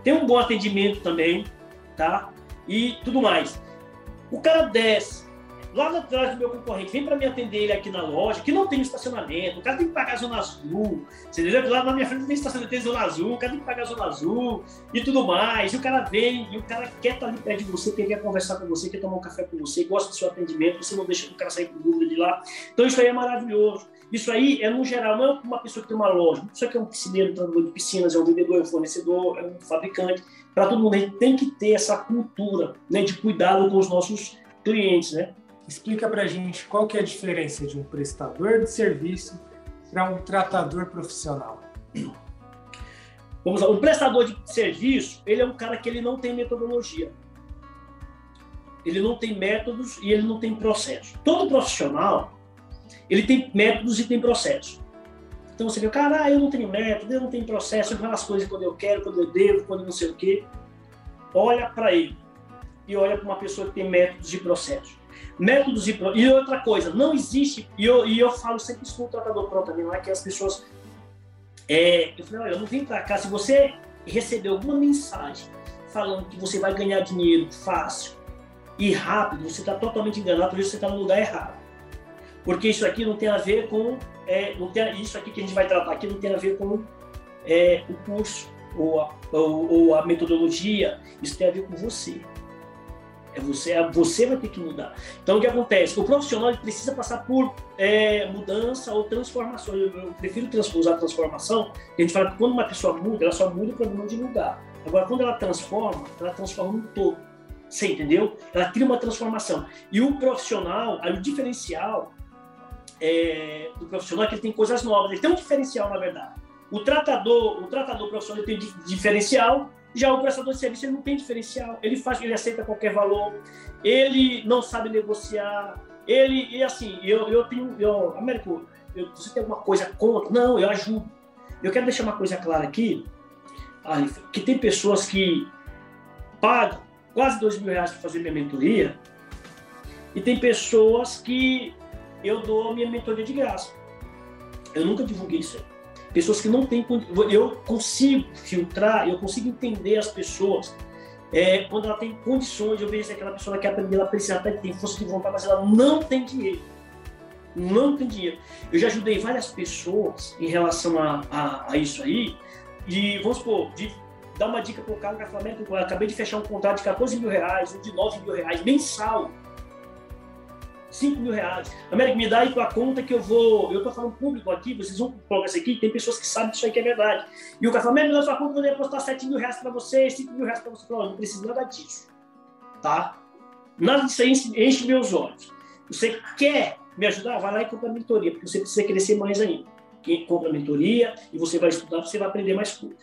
Speaker 3: tem um bom atendimento também, tá? E tudo mais. O cara desce, lá atrás do meu concorrente, vem para me atender ele aqui na loja, que não tem estacionamento, o cara tem que pagar a zona azul, você entendeu? Lá na minha frente não tem estacionamento, tem zona azul, o cara tem que pagar a zona azul e tudo mais. E o cara vem, e o cara quer estar tá ali perto de você, quer conversar com você, quer tomar um café com você, gosta do seu atendimento, você não deixa o cara sair com dúvida de lá. Então isso aí é maravilhoso. Isso aí é no geral, não é uma pessoa que tem uma loja, uma pessoa que é um piscineiro, um de piscinas, é um vendedor, é um fornecedor, é um fabricante. Para todo mundo, a gente tem que ter essa cultura né, de cuidado com os nossos clientes, né?
Speaker 1: Explica para a gente qual que é a diferença de um prestador de serviço para um tratador profissional.
Speaker 3: Vamos lá, um prestador de serviço, ele é um cara que ele não tem metodologia. Ele não tem métodos e ele não tem processo. Todo profissional, ele tem métodos e tem processo. Então você vê, cara, ah, eu não tenho método, eu não tenho processo, eu faço as coisas quando eu quero, quando eu devo, quando não sei o quê. Olha para ele e olha para uma pessoa que tem métodos e processos. Métodos e E outra coisa, não existe, e eu, e eu falo sempre isso no tratador pronto também, não é que as pessoas. É, eu falei, olha, eu não vim para cá. Se você receber alguma mensagem falando que você vai ganhar dinheiro fácil e rápido, você está totalmente enganado, por isso você está no lugar errado. Porque isso aqui não tem a ver com. É, não tem, isso aqui que a gente vai tratar aqui não tem a ver com é, o curso ou a, ou, ou a metodologia, isso tem a ver com você. É você, é, você vai ter que mudar. Então, o que acontece? O profissional precisa passar por é, mudança ou transformação. Eu, eu prefiro trans, usar transformação, a gente fala que quando uma pessoa muda, ela só muda para não de lugar. Agora, quando ela transforma, ela transforma no todo. Você entendeu? Ela cria uma transformação. E o profissional, o diferencial é, do profissional é que ele tem coisas novas. Ele tem um diferencial, na verdade. O tratador, o tratador profissional tem diferencial já o prestador de serviço ele não tem diferencial, ele faz, ele aceita qualquer valor, ele não sabe negociar, ele e assim, eu, eu tenho, eu, Américo, eu, você tem alguma coisa contra? Não, eu ajudo. Eu quero deixar uma coisa clara aqui, que tem pessoas que pagam quase dois mil reais para fazer minha mentoria e tem pessoas que eu dou minha mentoria de graça. Eu nunca divulguei isso aí pessoas que não têm. Eu consigo filtrar, eu consigo entender as pessoas. É, quando ela tem condições, eu vejo se aquela pessoa quer aprender, ela precisa até tem força de vontade, mas ela não tem dinheiro. Não tem dinheiro. Eu já ajudei várias pessoas em relação a, a, a isso aí, e vamos supor, de dar uma dica para o cara que eu acabei de fechar um contrato de 14 mil reais, um de 9 mil reais, mensal 5 mil reais. América, me dá aí tua conta que eu vou. Eu tô falando público aqui, vocês vão colocar isso aqui, tem pessoas que sabem que isso aí que é verdade. E o cara fala, América, me dá tua conta que eu vou depositar 7 mil reais para você, 5 mil reais para você. Não, precisa nada disso. Tá? Nada disso aí enche, enche meus olhos. Você quer me ajudar? Vai lá e compra a mentoria, porque você precisa crescer mais ainda. Quem compra a mentoria e você vai estudar, você vai aprender mais coisas.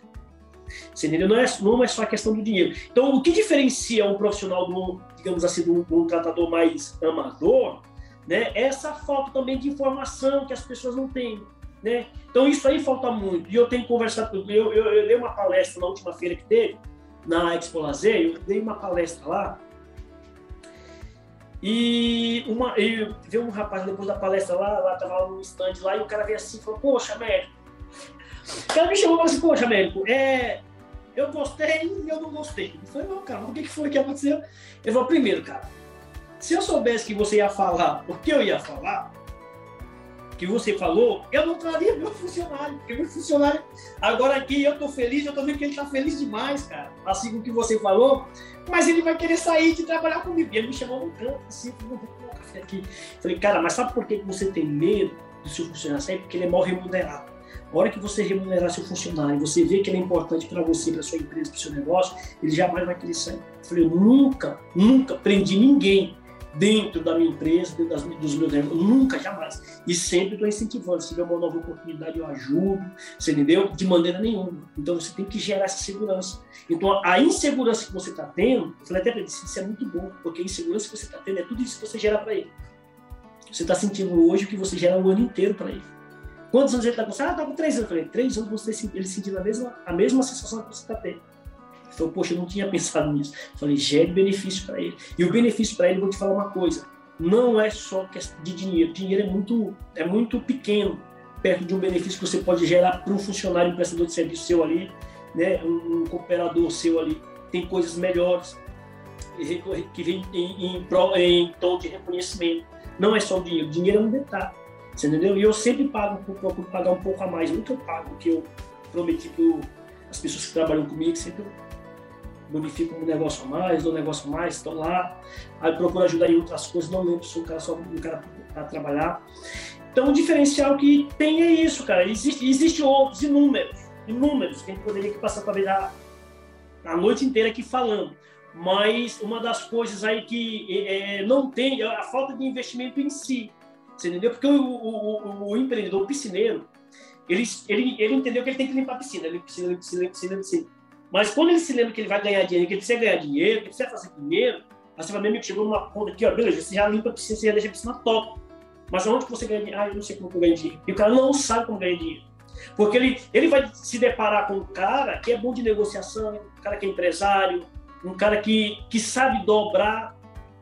Speaker 3: Você entendeu? Não é, não é só a questão do dinheiro. Então, o que diferencia um profissional do, digamos assim, de um, tratador mais amador, né? É essa falta também de informação que as pessoas não têm, né? Então, isso aí falta muito. E eu tenho conversado, eu, eu, eu dei uma palestra na última feira que teve, na Expo Lazer, eu dei uma palestra lá, e, uma, e veio um rapaz depois da palestra lá, lá tava no stand lá, e o cara veio assim e falou, poxa, médico. Cara me chamou e falou assim, poxa, médico, é, eu gostei e eu não gostei. Eu falei, não, cara, o que foi que aconteceu? Ele falou, primeiro, cara, se eu soubesse que você ia falar o que eu ia falar, que você falou, eu não traria meu funcionário, porque meu funcionário, agora aqui eu tô feliz, eu tô vendo que ele tá feliz demais, cara, assim com o que você falou, mas ele vai querer sair de trabalhar comigo. E ele me chamou no canto, assim, vou tomar um café aqui. Falei, cara, mas sabe por que você tem medo do seu funcionário sair? Porque ele é mal remunerado. A hora que você remunerar seu funcionário, você vê que ele é importante para você, para sua empresa, para o seu negócio, ele jamais vai querer sair. Eu falei, eu nunca, nunca prendi ninguém dentro da minha empresa, dentro das, dos meus negócios, nunca, jamais. E sempre estou incentivando. Se tiver uma nova oportunidade, eu ajudo, você entendeu? De maneira nenhuma. Então você tem que gerar essa segurança. Então a insegurança que você está tendo, eu falei até para ele, isso é muito bom, porque a insegurança que você está tendo é tudo isso que você gera para ele. Você está sentindo hoje o que você gera o ano inteiro para ele. Quantos anos ele está com? Ah, está com três anos. Eu falei, três anos você, ele sentindo a mesma, a mesma sensação que você está tendo. Ele falou, poxa, eu não tinha pensado nisso. Eu falei, gere benefício para ele. E o benefício para ele, vou te falar uma coisa, não é só questão de dinheiro. Dinheiro é muito, é muito pequeno perto de um benefício que você pode gerar para um funcionário, um prestador de serviço seu ali, né, um, um cooperador seu ali. Tem coisas melhores que vem em, em, em tom de reconhecimento. Não é só o dinheiro. Dinheiro é um detalhe. Você entendeu? E eu sempre pago, procuro pagar um pouco a mais. Nunca pago o que eu prometi para as pessoas que trabalham comigo, sempre bonifico um negócio a mais, dou um negócio a mais, estão lá. Aí procuro ajudar em outras coisas, não lembro o cara só um cara para trabalhar. Então, o diferencial que tem é isso, cara. Existem existe outros, inúmeros, inúmeros, que a gente poderia passar talvez a, a noite inteira aqui falando. Mas uma das coisas aí que é, não tem é a falta de investimento em si. Você entendeu? Porque o, o, o, empreendedor, o piscineiro, ele, ele, ele entendeu que ele tem que limpar a piscina, ele piscina, ele piscina, piscina, piscina. Mas quando ele se lembra que ele vai ganhar dinheiro, que ele precisa ganhar dinheiro, que ele precisa fazer dinheiro, você vai mesmo que chegou numa conta aqui, ó, beleza, você já limpa a piscina, você já deixa a piscina top. Mas onde você ganha dinheiro? Ah, eu não sei como eu ganho dinheiro. E o cara não sabe como ganhar dinheiro. Porque ele, ele vai se deparar com um cara que é bom de negociação, um cara que é empresário, um cara que, que sabe dobrar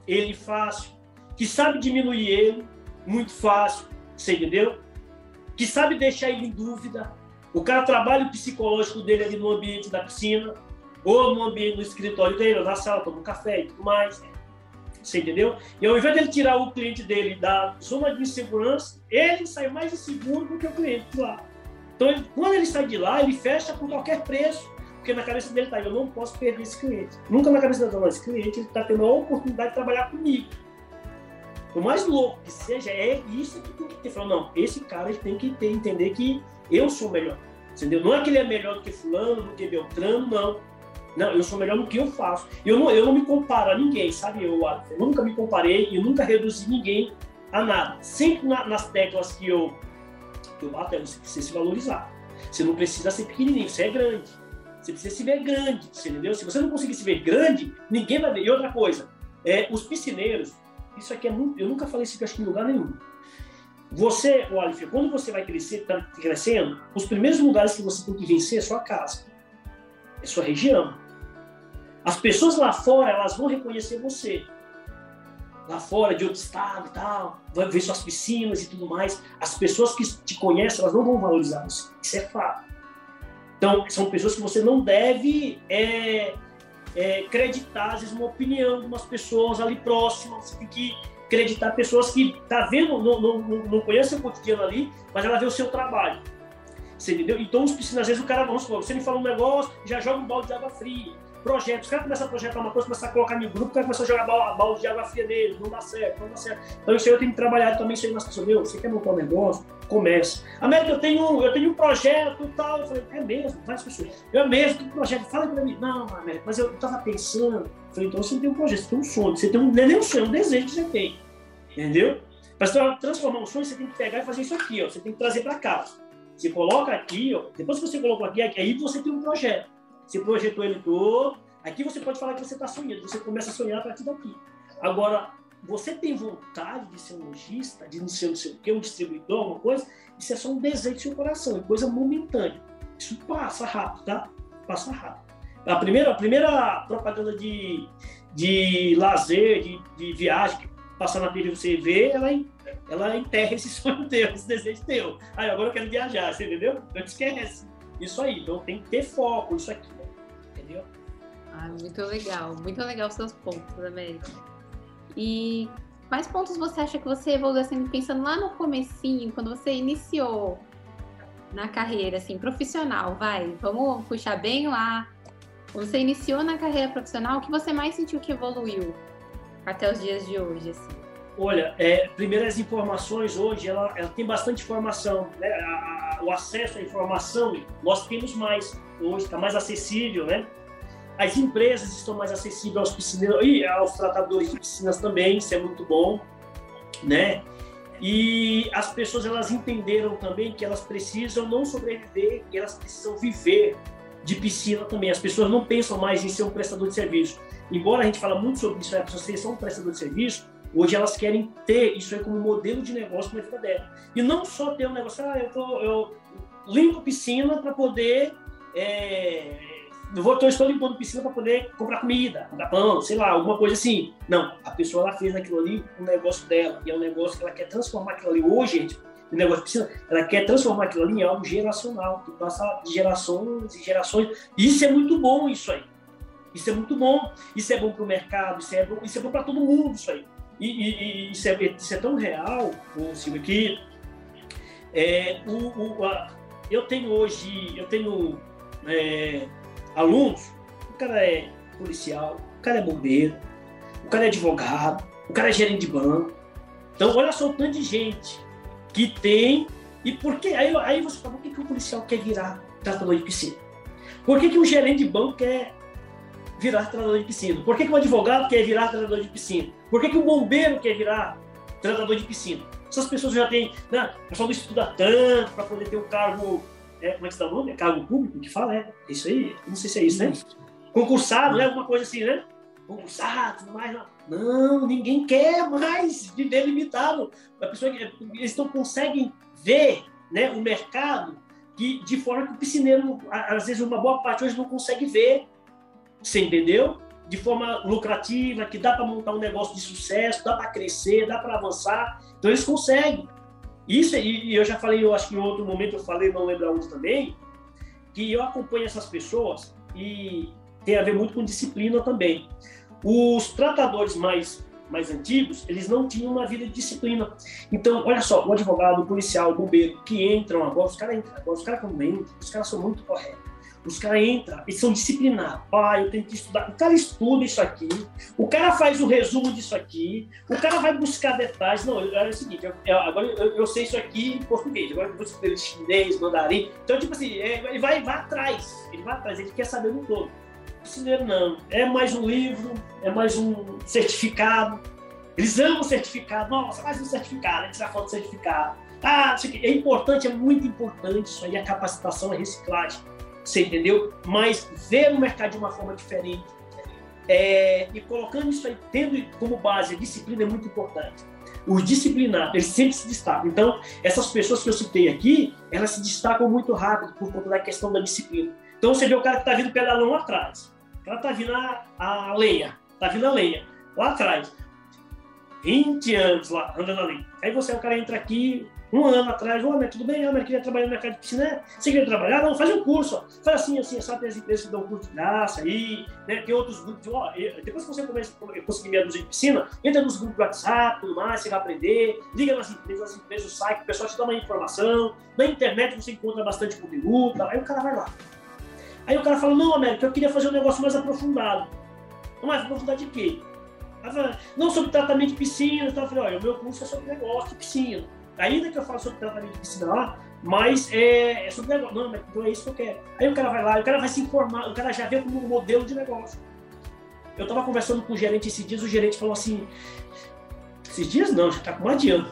Speaker 3: ele fácil, que sabe diminuir ele muito fácil, você entendeu? Que sabe deixar ele em dúvida. O cara trabalha o psicológico dele ali no ambiente da piscina, ou no ambiente do escritório dele, ou na sala, toma um café e tudo mais. Você entendeu? E ao invés dele tirar o cliente dele da zona de insegurança, ele sai mais inseguro do que o cliente lá. Então, ele, quando ele sai de lá, ele fecha por qualquer preço, porque na cabeça dele está, eu não posso perder esse cliente. Nunca na cabeça dele, esse cliente está tendo a oportunidade de trabalhar comigo. O mais louco que seja, é isso que tem que ter. Falar, não, esse cara tem que ter, entender que eu sou melhor. Entendeu? Não é que ele é melhor do que fulano, do que Beltrano, não. Não, eu sou melhor no que eu faço. Eu não, eu não me comparo a ninguém, sabe? Eu, eu nunca me comparei e nunca reduzi ninguém a nada. Sempre na, nas teclas que eu, que eu bato é você precisa se valorizar. Você não precisa ser pequenininho, você é grande. Você precisa se ver grande, entendeu? Se você não conseguir se ver grande, ninguém vai ver. E outra coisa, é, os piscineiros, isso aqui é muito, eu nunca falei isso aqui, em lugar nenhum. Você, Oliver, quando você vai crescer, tá crescendo, os primeiros lugares que você tem que vencer é sua casa, é sua região. As pessoas lá fora, elas vão reconhecer você. Lá fora, de outro estado e tal, vai ver suas piscinas e tudo mais. As pessoas que te conhecem, elas não vão valorizar você. Isso é fato. Então, são pessoas que você não deve é, é, acreditar, às vezes, uma opinião de umas pessoas ali próximas. Você tem que acreditar pessoas que tá vendo, não, não, não conhecem o cotidiano ali, mas ela vê o seu trabalho. Você entendeu? Então, os piscinas, às vezes, o cara, vamos supor, você me fala um negócio, já joga um balde de água fria projetos. Os caras começam a projetar uma coisa, começam a colocar no grupo, o cara começa a jogar balde de água fria nele, não dá certo, não dá certo. Então isso aí eu tenho que trabalhar também isso aí nas pessoas. Meu, você quer montar um negócio? Começa. América, eu tenho, eu tenho um projeto tal. Eu falei, é mesmo? Várias pessoas. Eu mesmo, que projeto? Fala pra mim. Não, América, mas eu tava pensando. Eu falei, então você tem um projeto, você tem um sonho. Você tem um, é nem um sonho, é um desejo que você tem. Entendeu? Para transformar um sonho, você tem que pegar e fazer isso aqui, ó. Você tem que trazer para cá. Você coloca aqui, ó. Depois que você colocou aqui, aí você tem um projeto. Você projetou ele todo, Aqui você pode falar que você está sonhando, você começa a sonhar a partir daqui. Agora, você tem vontade de ser um lojista, de não ser não sei o quê, um distribuidor, alguma coisa, isso é só um desejo do seu coração, é coisa momentânea. Isso passa rápido, tá? Passa rápido. A primeira, a primeira propaganda de, de lazer, de, de viagem, que passar na TV você vê, ela, ela enterra esse sonho teu, esse desejo teu. Aí agora eu quero viajar, você entendeu? Não esquece. Isso aí, então tem que ter foco, isso aqui, entendeu?
Speaker 2: Ah, muito legal, muito legal os seus pontos, América. E quais pontos você acha que você evoluiu assim, pensando lá no comecinho, quando você iniciou na carreira, assim, profissional, vai, vamos puxar bem lá. Quando você iniciou na carreira profissional, o que você mais sentiu que evoluiu até os dias de hoje, assim?
Speaker 3: Olha, é, primeiro as informações hoje, ela, ela tem bastante informação, né? A, a, o acesso à informação, nós temos mais hoje, está mais acessível, né? As empresas estão mais acessíveis aos piscineiros e aos tratadores de piscinas também, isso é muito bom, né? E as pessoas elas entenderam também que elas precisam não sobreviver, que elas precisam viver de piscina também. As pessoas não pensam mais em ser um prestador de serviço. Embora a gente fala muito sobre isso, as pessoas são um prestador de serviço, hoje elas querem ter isso aí como modelo de negócio na vida dela. E não só ter um negócio, ah, eu, tô, eu limpo piscina para poder é, eu vou, estou limpando piscina para poder comprar comida, comprar pão, sei lá, alguma coisa assim. Não, a pessoa ela fez aquilo ali um negócio dela, e é um negócio que ela quer transformar aquilo ali. Hoje, gente, o negócio de piscina, ela quer transformar aquilo ali em algo geracional, que passa de gerações e gerações. Isso é muito bom, isso aí. Isso é muito bom. Isso é bom para o mercado, isso é bom, isso é bom para todo mundo, isso aí. E, e, e isso, é, isso, é, tão real, Silvio, que é, o, o, a, eu tenho hoje, eu tenho é, alunos, o cara é policial, o cara é bombeiro, o cara é advogado, o cara é gerente de banco. Então, olha só o tanto de gente que tem. E por que? Aí, aí você fala, por que, que o policial quer virar tratador de piscina? Por que, que o gerente de banco quer virar tratador de piscina? Por que, que o advogado quer virar tratador de piscina? Por que, que o bombeiro quer virar tratador de piscina? Essas pessoas já têm. Né, o pessoal não estuda tanto para poder ter um cargo é, como é que está o nome? É cargo público que fala, é? Isso aí? Não sei se é isso, né? Concursado, né? Alguma coisa assim, né? Concursado, tudo mais. Não. não, ninguém quer mais viver limitado. A pessoa, eles não conseguem ver né, o mercado que de forma que o piscineiro, às vezes, uma boa parte hoje não consegue ver. Você entendeu? De forma lucrativa, que dá para montar um negócio de sucesso, dá para crescer, dá para avançar. Então, eles conseguem. Isso, e eu já falei, eu acho que em outro momento eu falei, não lembro onde também, que eu acompanho essas pessoas e tem a ver muito com disciplina também. Os tratadores mais mais antigos, eles não tinham uma vida de disciplina. Então, olha só, o advogado, o policial, o bombeiro, que entram agora, os caras entram agora, os caras quando entram, os caras são muito corretos. Os caras entram, eles são disciplinados. Ah, eu tenho que estudar. O cara estuda isso aqui, o cara faz o resumo disso aqui, o cara vai buscar detalhes. Não, é o seguinte, eu, agora eu, eu, sei isso aqui em português, agora eu vou saber chinês, mandarim. Então, tipo assim, é, ele vai, vai atrás, ele vai atrás, ele quer saber do todo. Brasileiro não. É mais um livro, é mais um certificado. Eles amam certificado. Nossa, mais um certificado. A gente já fala de certificado. Ah, é importante, é muito importante isso aí, a capacitação, a reciclagem. Você entendeu? Mas ver o mercado de uma forma diferente. É, e colocando isso aí, tendo como base a disciplina é muito importante. Os disciplinados, eles sempre se destacam. Então, essas pessoas que eu citei aqui, elas se destacam muito rápido por conta da questão da disciplina. Então, você vê o cara que está vindo pedalão atrás. Ela tá vindo a, a lenha, tá vindo a lenha, lá atrás. 20 anos lá, andando ali. Aí você, o cara entra aqui, um ano atrás, ô, oh, tudo bem, eu queria trabalhar no mercado de piscina. Você queria trabalhar? Não, faz um curso, ó. Faz assim, assim, sabe, tem as empresas que dão curso de graça aí, né? Tem outros grupos, ó, depois que você começa a conseguir meia dúzia de piscina, entra nos grupos do WhatsApp, tudo mais, você vai aprender, liga nas empresas, as empresas, o site, o pessoal te dá uma informação, na internet você encontra bastante conteúdo, aí o cara vai lá. Aí o cara fala, não, América, eu queria fazer um negócio mais aprofundado. Mais aprofundado de quê? Não, sobre tratamento de piscina. Eu falei, olha, o meu curso é sobre negócio de piscina. Ainda que eu falo sobre tratamento de piscina lá, mas é, é sobre negócio. Não, mas então é isso que eu quero. Aí o cara vai lá, o cara vai se informar, o cara já vê como um modelo de negócio. Eu estava conversando com o gerente esses dias, o gerente falou assim, esses dias não, já está com mais de.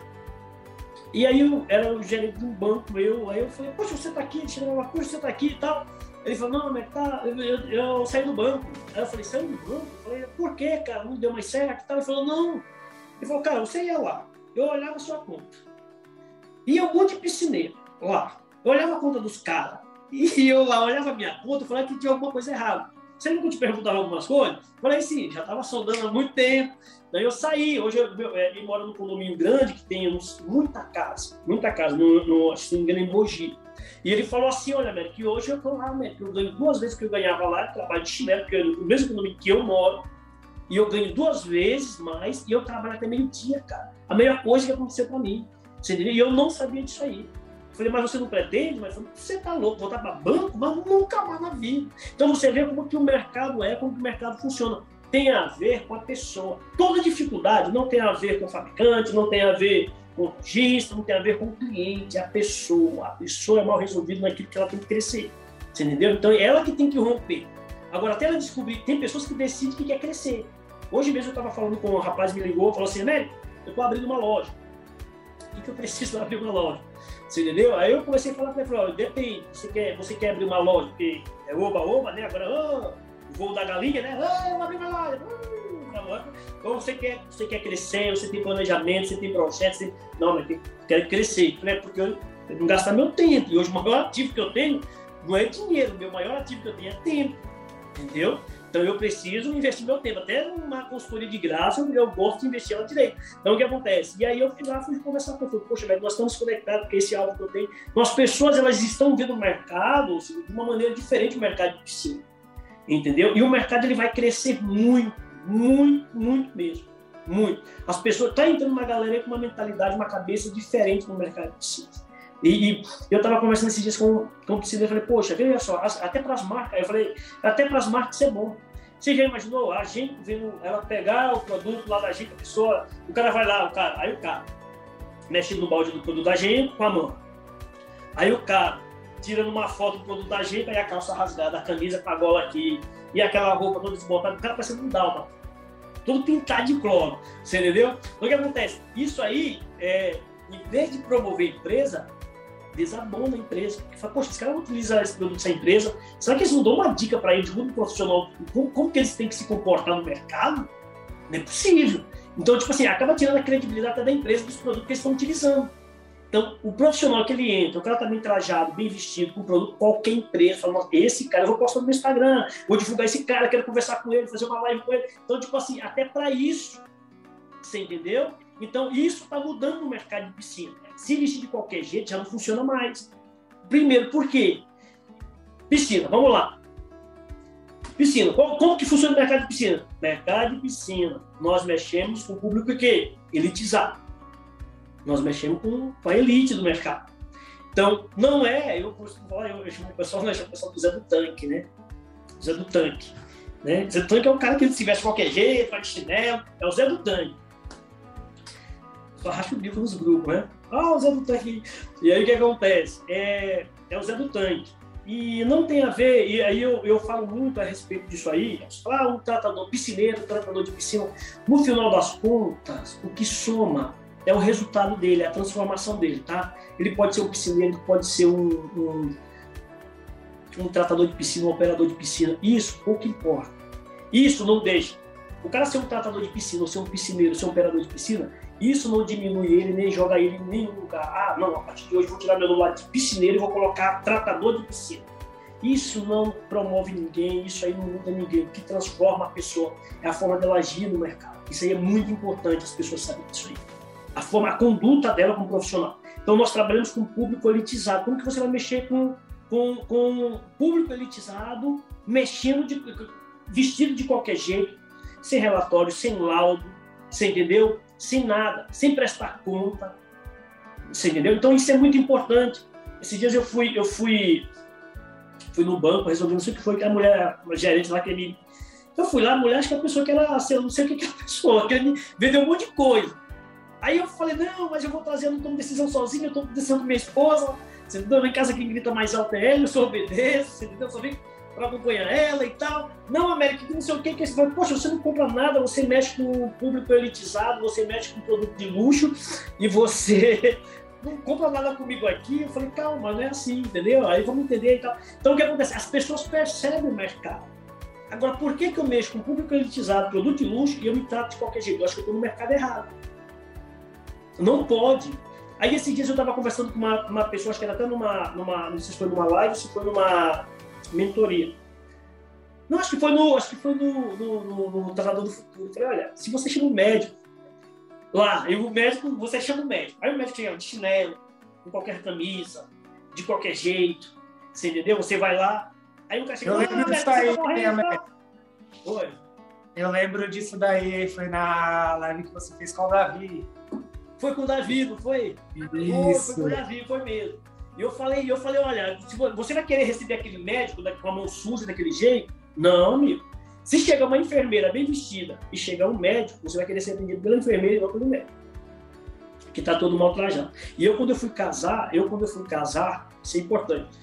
Speaker 3: E aí eu era o gerente de um banco, eu, aí eu falei, poxa, você está aqui, ele chegou poxa, você está aqui e tal. Ele falou, não, mas tá, eu, eu, eu, saí do banco. Aí eu falei, saiu do banco? Eu falei, por que, cara? Não deu mais certo? Ele falou, não. Ele falou, cara, você ia lá, eu olhava a sua conta. Ia um monte de piscineiro lá. Eu olhava a conta dos caras. E eu lá olhava a minha conta e falava que tinha alguma coisa errada. Você nunca te perguntava algumas coisas? Eu falei, sim, já estava sondando há muito tempo. Daí eu saí. Hoje eu, eu, é, eu moro num condomínio grande que tem muita casa, muita casa, no, no, se não me engano, em Mogi. E ele falou assim, olha, Américo, que hoje eu estou lá, Américo, eu ganho duas vezes que eu ganhava lá, eu trabalho de chinelo, porque eu, no mesmo condomínio que eu moro, e eu ganho duas vezes mais, e eu trabalho até meio-dia, cara. A melhor coisa que aconteceu para mim. Você entendeu? E eu não sabia disso aí. Falei, mas você não pretende? Mas falei, você tá louco, voltar para banco? Mas nunca mais na vida. Então você vê como que o mercado é, como que o mercado funciona. Tem a ver com a pessoa. Toda dificuldade não tem a ver com o fabricante, não tem a ver com o registro, não tem a ver com o cliente, a pessoa. A pessoa é mal resolvida naquilo que ela tem que crescer. Você entendeu? Então é ela que tem que romper. Agora, até ela descobrir, tem pessoas que decidem que quer crescer. Hoje mesmo eu estava falando com um rapaz, me ligou, falou assim, Américo, eu estou abrindo uma loja. Que, que eu preciso abrir uma loja? Você entendeu? Aí eu comecei a falar para ele, depende, você quer, você quer abrir uma loja, porque é oba-oba, né? Agora, oh, voo da galinha, né? Oh, eu uma loja. Ou você quer, você quer crescer, você tem planejamento, você tem projetos, você... não, mas eu quero crescer, né? porque eu, eu não gastar meu tempo. E hoje o maior ativo que eu tenho não é dinheiro, o meu maior ativo que eu tenho é tempo, entendeu? Então eu preciso investir meu tempo. Até numa consultoria de graça, eu gosto de investir ela direito. Então o que acontece? E aí eu fui lá fui conversar com ele. Poxa, velho, nós estamos conectados com esse algo que eu tenho. Então as pessoas elas estão vendo o mercado assim, de uma maneira diferente do mercado de piscina. Entendeu? E o mercado ele vai crescer muito muito, muito mesmo. Muito. As pessoas. Está entrando uma galera com uma mentalidade, uma cabeça diferente no mercado de ciência. E, e, eu estava conversando esses dias com, com o psicólogo e falei, poxa, veja só, até para as marcas, eu falei, até para as marcas é bom. Você já imaginou a gente vendo ela pegar o produto lá da gente, a pessoa, o cara vai lá, o cara, aí o cara mexe no balde do produto da gente com a mão. Aí o cara tirando uma foto do produto da gente, aí a calça rasgada, a camisa com a gola aqui, e aquela roupa toda desmontada, o cara parecendo um dálmata. Tudo pintado de cloro, você entendeu? Então, o que acontece? Isso aí, é, em vez de promover a empresa, desabona a empresa. Fala, poxa, esse cara não utiliza esse produto dessa empresa. Será que eles não dão uma dica para eles, muito profissional, como, como, que eles têm que se comportar no mercado? Não é possível. Então, tipo assim, acaba tirando a credibilidade da empresa dos produtos que eles estão utilizando. Então, o profissional que ele entra, o cara tá bem trajado, bem vestido, com produto, qualquer empresa fala, esse cara, eu vou postar no meu Instagram, vou divulgar esse cara, quero conversar com ele, fazer uma live com ele. Então, tipo assim, até para isso, você entendeu? Então, isso está mudando no mercado de piscina. Se vestir de qualquer jeito, já não funciona mais. Primeiro, por quê? Piscina, vamos lá. Piscina, como, como que funciona o mercado de piscina? Mercado de piscina, nós mexemos com o público que elitizado nós mexemos com, com a elite do mercado. Então, não é, eu costumo falar, eu, eu chamo o pessoal, né, chamo o pessoal do Zé do Tanque, né? Zé do Tanque. Né? Zé do Tanque é o cara que se veste de qualquer jeito, de chinelo, é o Zé do Tanque. Só racha o bico nos grupos, né? Ah, o Zé do Tanque. E aí o que acontece? É, é o Zé do Tanque. E não tem a ver, e aí eu, eu falo muito a respeito disso aí, ah, um tratador piscineiro, um tratador de piscina. No final das contas, o que soma é o resultado dele, é a transformação dele, tá? Ele pode ser um piscineiro, pode ser um, um, um tratador de piscina, um operador de piscina. Isso pouco importa. Isso não deixa. O cara ser um tratador de piscina, ou ser um piscineiro, ser um operador de piscina, isso não diminui ele, nem joga ele em nenhum lugar. Ah, não, a partir de hoje vou tirar meu nome de piscineiro e vou colocar tratador de piscina. Isso não promove ninguém, isso aí não muda ninguém. O que transforma a pessoa é a forma dela agir no mercado. Isso aí é muito importante as pessoas saberem disso aí a forma, a conduta dela como profissional. Então nós trabalhamos com público elitizado. Como que você vai mexer com com, com público elitizado, mexendo de, vestido de qualquer jeito, sem relatório, sem laudo, você entendeu? Sem nada, sem prestar conta, você entendeu? Então isso é muito importante. Esses dias eu fui eu fui fui no banco resolvendo não sei o que foi que a mulher, a gerente lá que ele eu fui lá, a mulher, acho que a pessoa que era, assim, eu não sei o que, que a pessoa, que ele vendeu um monte de coisa. Aí eu falei, não, mas eu vou trazer, eu não tomo decisão sozinho, eu tomo decisão com minha esposa. Você entendeu? Em casa quem grita mais alto é ela, eu só obedeço, você entendeu? Eu só vim para acompanhar ela e tal. Não, América, que não sei o que, que você vai, poxa, você não compra nada, você mexe com o público elitizado, você mexe com produto de luxo e você não compra nada comigo aqui. Eu falei, calma, não é assim, entendeu? Aí vamos entender e tal. Então o que acontece? As pessoas percebem o mercado. Agora, por que, que eu mexo com público elitizado, produto de luxo e eu me trato de qualquer jeito? Eu acho que eu estou no mercado errado. Não pode. Aí esses dias eu estava conversando com uma, uma pessoa, acho que era até numa, numa, não sei se foi numa live se foi numa mentoria. Não, acho que foi no, acho que foi no, no, no, no Tratador do Futuro. Eu falei, olha, se você chama um médico lá, e o médico, você chama o médico. Aí o médico chega de chinelo, com qualquer camisa, de qualquer jeito, você entendeu? Você vai lá, aí o cara chega,
Speaker 1: eu lembro
Speaker 3: ah,
Speaker 1: disso aí,
Speaker 3: tá
Speaker 1: Oi. Eu lembro disso daí, foi na live que você fez com o Davi.
Speaker 3: Foi com o Davi, não foi?
Speaker 1: Isso.
Speaker 3: Foi, com o Davi, foi mesmo. E eu falei, eu falei, olha, você vai querer receber aquele médico com a mão suja daquele jeito? Não, amigo. Se chega uma enfermeira bem vestida e chegar um médico, você vai querer ser atendido pela enfermeira e não pelo médico. Que tá todo mal trajado. E eu, quando eu fui casar, eu, quando eu fui casar, isso é importante.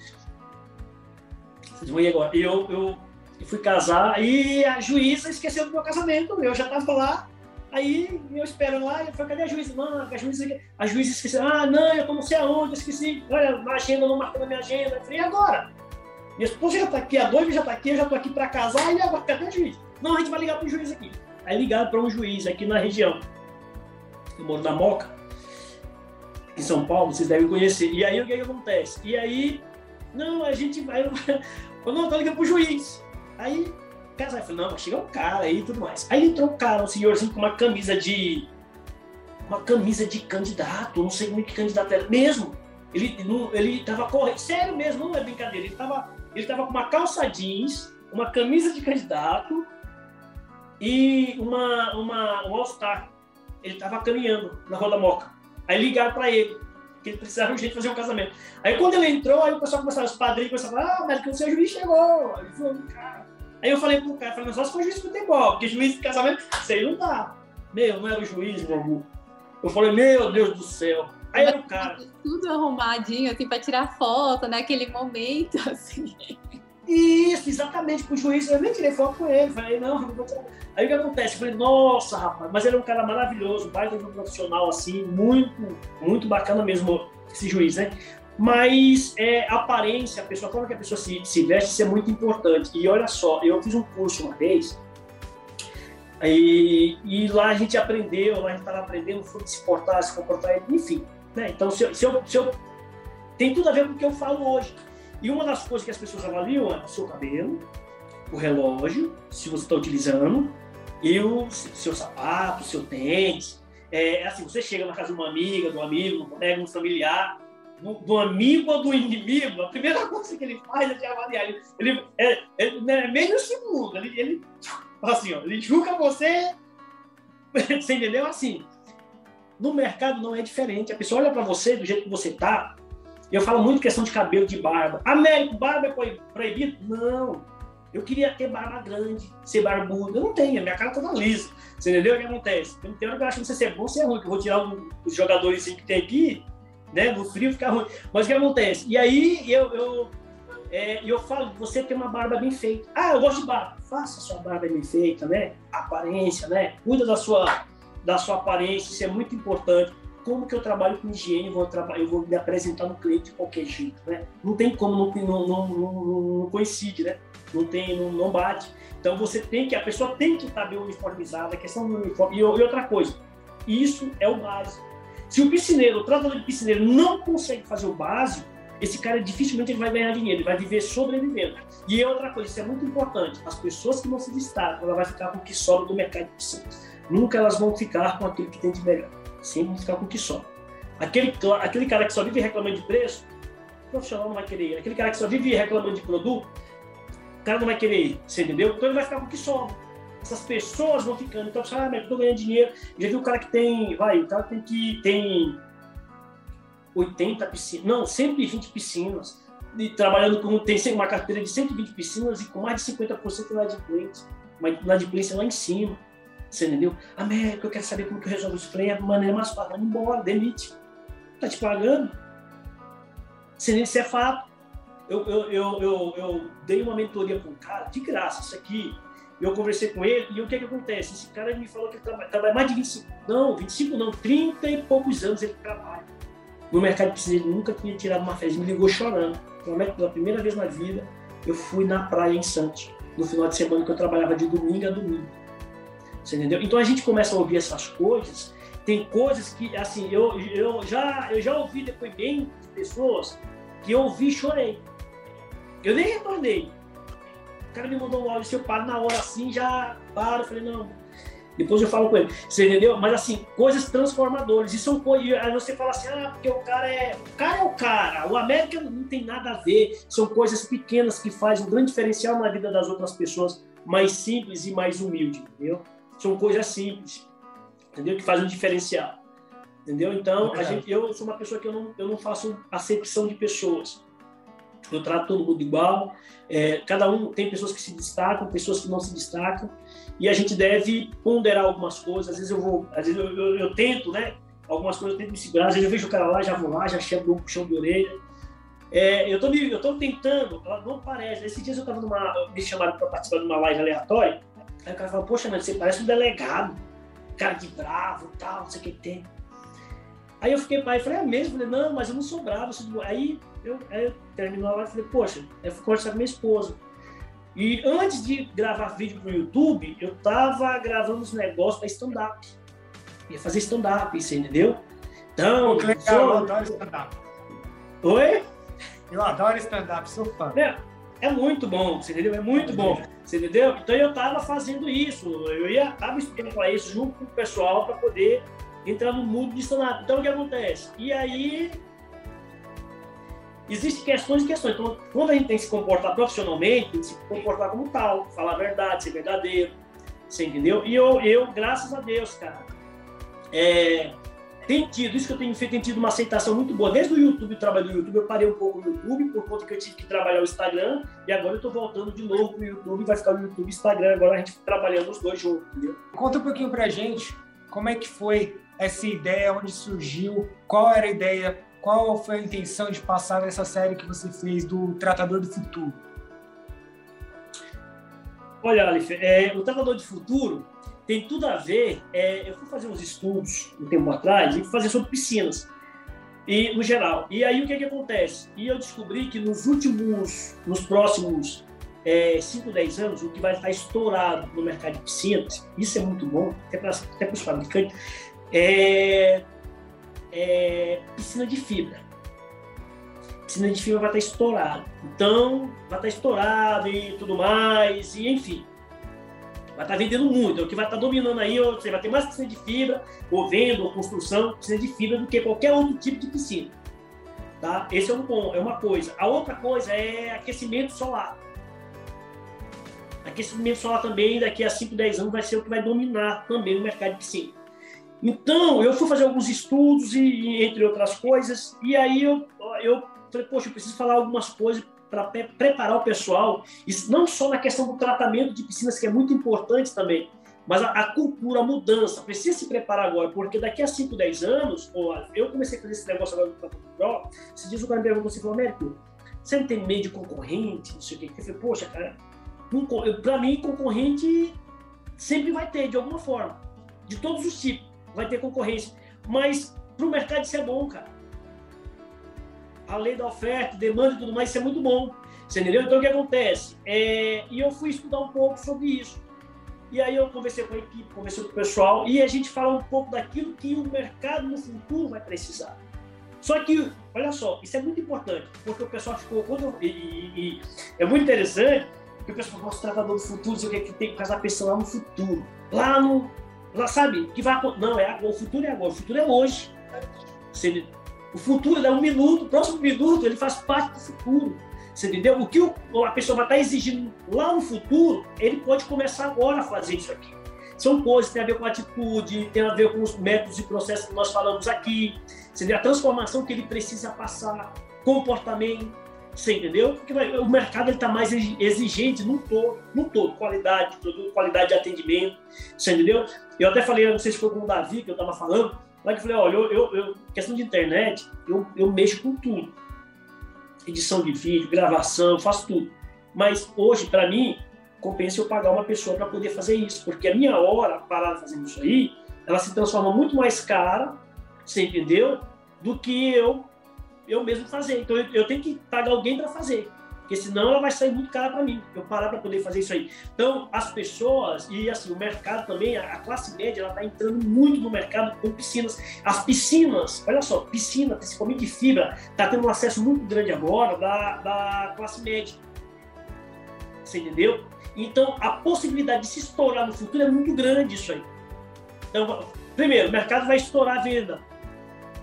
Speaker 3: Vocês vão ir agora. Eu, eu, fui casar e a juíza esqueceu do meu casamento. Eu já tava lá Aí eu espero lá, eu falei, cadê a juíza? Não, a juíza, a juíza esqueceu. Ah, não, eu tô não sei aonde, eu esqueci. Olha, na agenda, não marcou na minha agenda. Eu falei, e agora? Minha esposa já tá aqui, a noiva já tá aqui, eu já tô aqui para casar, e agora, cadê a juíza? Não, a gente vai ligar pro juiz aqui. Aí ligaram para um juiz aqui na região. Eu moro na Moca, em São Paulo, vocês devem conhecer. E aí o que, que acontece? E aí, não, a gente vai. Eu não, tô ligando pro juiz. Aí casar. Eu falei, não, vai chegar um cara aí e tudo mais. Aí entrou um cara, um senhorzinho com uma camisa de. Uma camisa de candidato, não sei é que candidato era. Mesmo. Ele, ele tava correndo. Sério mesmo, não é brincadeira. Ele tava, ele tava com uma calça jeans, uma camisa de candidato e uma, uma, um All-Star. Ele tava caminhando na Rua da Moca. Aí ligaram para ele que ele precisava de fazer um casamento. Aí quando ele entrou, aí o pessoal começava, os padrinhos começaram a falar, ah, mas que o seu juiz chegou. Aí falou, cara, Aí eu falei pro cara, falei, só se for juiz de futebol, porque juiz de casamento, sei não dá. Meu, não era o juiz, meu amor. Eu falei, meu Deus do céu. Aí era o cara.
Speaker 2: Tudo arrumadinho, assim, pra tirar foto naquele momento, assim.
Speaker 3: Isso, exatamente, com o juiz. Eu nem tirei foto com ele. Falei, não, não vou tirar. Aí o que acontece? Eu falei, nossa, rapaz, mas ele é um cara maravilhoso, baita de um profissional, assim, muito, muito bacana mesmo, esse juiz, né? Mas é, a aparência, a pessoa, a forma que a pessoa se, se veste, isso é muito importante. E olha só, eu fiz um curso uma vez, e, e lá a gente aprendeu, lá a gente estava aprendendo sobre se portar, se comportar, enfim. Né? Então, se, se, eu, se eu. Tem tudo a ver com o que eu falo hoje. E uma das coisas que as pessoas avaliam é o seu cabelo, o relógio, se você está utilizando, e o seu sapato, seu tênis. É assim, você chega na casa de uma amiga, de um amigo, de um colega, de um familiar, do, do, amigo ou do inimigo, a primeira coisa que ele faz é te avaliar. Ele, ele é, é, é meio segundo, ele, ele, assim, ó, ele julga você, você entendeu? Assim, no mercado não é diferente. A pessoa olha para você do jeito que você tá. Eu falo muito questão de cabelo, de barba. Américo, barba é proibido? Não. Eu queria ter barba grande, ser barbudo. Eu não tenho, minha cara toda lisa. Você entendeu o que acontece? Tem hora que eu acho que você é bom, você é ruim, que eu vou tirar os jogadores que tem aqui, né? No frio fica ruim. Mas o que acontece? E aí eu, eu, é, eu falo, você tem uma barba bem feita. Ah, eu gosto de barba. Faça a sua barba bem feita, né? Aparência, né? Cuida da sua, da sua aparência, isso é muito importante. Como que eu trabalho com higiene, eu vou, eu vou me apresentar no cliente de qualquer jeito, né? Não tem como, não, não, não, não, não coincide, né? Não tem, não, não bate. Então você tem que, a pessoa tem que estar bem uniformizada, a questão do uniforme. E, e outra coisa, isso é o básico. Se o piscineiro, o tratador de piscineiro não consegue fazer o básico, esse cara dificilmente ele vai ganhar dinheiro, ele vai viver sobrevivendo. E é outra coisa, isso é muito importante. As pessoas que não se destacam, ela vai ficar com o que sobra do mercado de piscinas. Nunca elas vão ficar com aquilo que tem de melhor. Sempre vão ficar com o que sobra. Aquele, aquele cara que só vive reclamando de preço, o profissional não vai querer ir. Aquele cara que só vive reclamando de produto, o cara não vai querer ir. Você entendeu? Então ele vai ficar com o que sobra essas pessoas vão ficando. Então, você ah, mas eu tô ganhando dinheiro. Já viu o cara que tem, vai, o cara tem que tem 80 piscinas, não, 120 piscinas, e trabalhando com, tem uma carteira de 120 piscinas e com mais de 50% inadimplência, uma inadimplência lá em cima. Você entendeu? América, eu quero saber como que eu resolvo isso. Falei, é maneira mais fácil, embora, demite. Tá te pagando. Isso é fato. Eu, eu, eu, eu, eu dei uma mentoria para um cara, de graça, isso aqui, eu conversei com ele e o que, que acontece? Esse cara me falou que ele trabalha, trabalha mais de 25, não, 25 não, 30 e poucos anos ele trabalha. No mercado de ele nunca tinha tirado uma férias, me ligou chorando. Prometo pela primeira vez na vida, eu fui na praia em Santos, no final de semana que eu trabalhava de domingo a domingo. Você entendeu? Então a gente começa a ouvir essas coisas, tem coisas que, assim, eu, eu, já, eu já ouvi depoimento de pessoas que eu ouvi e chorei. Eu nem retornei, o cara me mandou um áudio, se eu paro na hora assim, já paro. Falei, não. Depois eu falo com ele. Você entendeu? Mas assim, coisas transformadoras. E são coisas. Aí você fala assim, ah, porque o cara é. O cara é o cara. O América não tem nada a ver. São coisas pequenas que fazem um grande diferencial na vida das outras pessoas, mais simples e mais humilde, entendeu? São coisas simples, entendeu? Que fazem um diferencial. Entendeu? Então, a gente, eu sou uma pessoa que eu não, eu não faço acepção de pessoas. Eu trato todo mundo igual. É, cada um tem pessoas que se destacam, pessoas que não se destacam, e a gente deve ponderar algumas coisas. Às vezes eu vou, às vezes eu, eu, eu tento, né? Algumas coisas eu tento me segurar. Às vezes eu vejo o cara lá, já vou lá, já chego um puxão de orelha. É, eu tô eu tô tentando, não parece. Esses dias eu tava numa, me chamaram para participar de uma live aleatória. Aí o cara falou: Poxa, mas você parece um delegado, cara de bravo, tal, não sei o que tem. Aí eu fiquei pai, falei, é mesmo? Falei, não, mas eu não sou bravo. Aí eu, aí eu terminou live e falei, poxa, eu fui conversar com minha esposa. E antes de gravar vídeo pro YouTube, eu tava gravando os negócios para stand-up. Ia fazer stand-up, você entendeu? Então,
Speaker 1: Pô, legal, sou... eu adoro stand-up.
Speaker 3: Oi?
Speaker 1: Eu adoro stand-up, sou fã.
Speaker 3: É, é muito bom, você entendeu? É muito bom, você entendeu? Então eu tava fazendo isso, eu ia, tava estudando para isso junto com o pessoal para poder entrar no mundo de stand-up. Então o que acontece? E aí existem questões e questões. Então, quando a gente tem que se comportar profissionalmente, tem que se comportar como tal, falar a verdade, ser verdadeiro, você entendeu? E eu, eu graças a Deus, cara, é, tem tido, isso que eu tenho feito, tem tido uma aceitação muito boa. Desde o YouTube, o trabalho do YouTube, eu parei um pouco no YouTube, por conta que eu tive que trabalhar o Instagram, e agora eu estou voltando de novo pro YouTube, vai ficar o YouTube e Instagram, agora a gente trabalhando os dois juntos, entendeu?
Speaker 1: Conta um pouquinho pra gente, como é que foi essa ideia, onde surgiu, qual era a ideia qual foi a intenção de passar nessa série que você fez do Tratador do Futuro?
Speaker 3: Olha, Alif, é, o Tratador do Futuro tem tudo a ver. É, eu fui fazer uns estudos um tempo atrás e fazer sobre piscinas e no geral. E aí o que, é que acontece? E eu descobri que nos últimos, nos próximos é, 5, 10 anos, o que vai estar estourado no mercado de piscinas, isso é muito bom, para até os fabricantes, é é piscina de fibra. Piscina de fibra vai estar estourada. Então, vai estar estourado e tudo mais, e enfim. Vai estar vendendo muito. É o que vai estar dominando aí, você vai ter mais piscina de fibra, ou venda, ou construção, piscina de fibra, do que qualquer outro tipo de piscina. Tá? Esse é um ponto, é uma coisa. A outra coisa é aquecimento solar. Aquecimento solar também, daqui a 5, 10 anos, vai ser o que vai dominar também o mercado de piscina. Então, eu fui fazer alguns estudos, e, entre outras coisas, e aí eu, eu falei, poxa, eu preciso falar algumas coisas para preparar o pessoal, isso não só na questão do tratamento de piscinas, que é muito importante também, mas a, a cultura, a mudança, precisa se preparar agora, porque daqui a 5, 10 anos, eu comecei a fazer esse negócio agora do Pro, se diz o cara me perguntou assim, Américo, você não tem medo de concorrente, não sei o quê? Eu falei, poxa, cara, para mim, concorrente sempre vai ter, de alguma forma, de todos os tipos vai ter concorrência. Mas para o mercado isso é bom, cara. A lei da oferta, demanda e tudo mais, isso é muito bom. Você entendeu? Então o que acontece? É, e eu fui estudar um pouco sobre isso. E aí eu conversei com a equipe, conversei com o pessoal, e a gente fala um pouco daquilo que o mercado no futuro vai precisar. Só que, olha só, isso é muito importante, porque o pessoal ficou. Quando, e, e, e é muito interessante, porque o pessoal gosta de tratador do futuro, o que que tem que casar lá no futuro. Lá no, lá, sabe, que vai Não, é agora, o futuro é agora, o futuro é hoje. O futuro é um minuto, o próximo minuto ele faz parte do futuro. Você entendeu? O que o, a pessoa vai estar exigindo lá no futuro, ele pode começar agora a fazer isso aqui. São coisas que têm a ver com atitude, tem a ver com os métodos e processos que nós falamos aqui. Você? A transformação que ele precisa passar, comportamento. Você entendeu? Porque o mercado está mais exigente no todo, no todo, qualidade de produto, qualidade de atendimento. Você entendeu? Eu até falei, não sei se foi com o Davi que eu estava falando, lá que eu falei, olha, eu, eu, eu, questão de internet, eu, eu mexo com tudo. Edição de vídeo, gravação, faço tudo. Mas hoje, para mim, compensa eu pagar uma pessoa para poder fazer isso, porque a minha hora parada fazendo isso aí, ela se transforma muito mais cara, você entendeu? Do que eu eu mesmo fazer. Então eu, eu tenho que pagar alguém para fazer, porque senão ela vai sair muito cara para mim. Eu parar para poder fazer isso aí. Então as pessoas e assim o mercado também, a, classe média, ela está entrando muito no mercado com piscinas. As piscinas, olha só, piscina, principalmente de fibra, está tendo um acesso muito grande agora da, da classe média. Você entendeu? Então a possibilidade de se estourar no futuro é muito grande isso aí. Então, primeiro, o mercado vai estourar a venda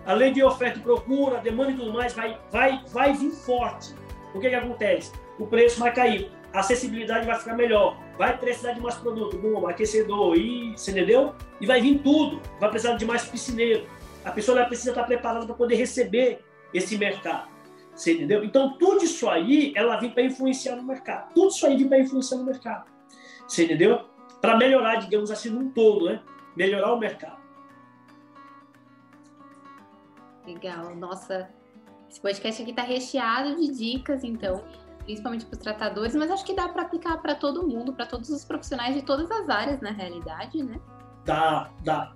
Speaker 3: além de oferta e procura, demanda e tudo mais, vai, vai, vai vir forte. O que, que acontece? O preço vai cair, a acessibilidade vai ficar melhor, vai precisar de mais produto, bomba, aquecedor, e, você entendeu? E vai vir tudo, vai precisar de mais piscineiro. A pessoa precisa estar preparada para poder receber esse mercado. Você entendeu? Então, tudo isso aí, ela vem para influenciar no mercado. Tudo isso aí vem para influenciar no mercado. Você entendeu? Para melhorar, digamos assim, num todo, né? Melhorar o mercado.
Speaker 2: Legal. Nossa, esse podcast aqui está recheado de dicas, então, principalmente para os tratadores, mas acho que dá para aplicar para todo mundo, para todos os profissionais de todas as áreas, na realidade, né?
Speaker 3: Dá, dá.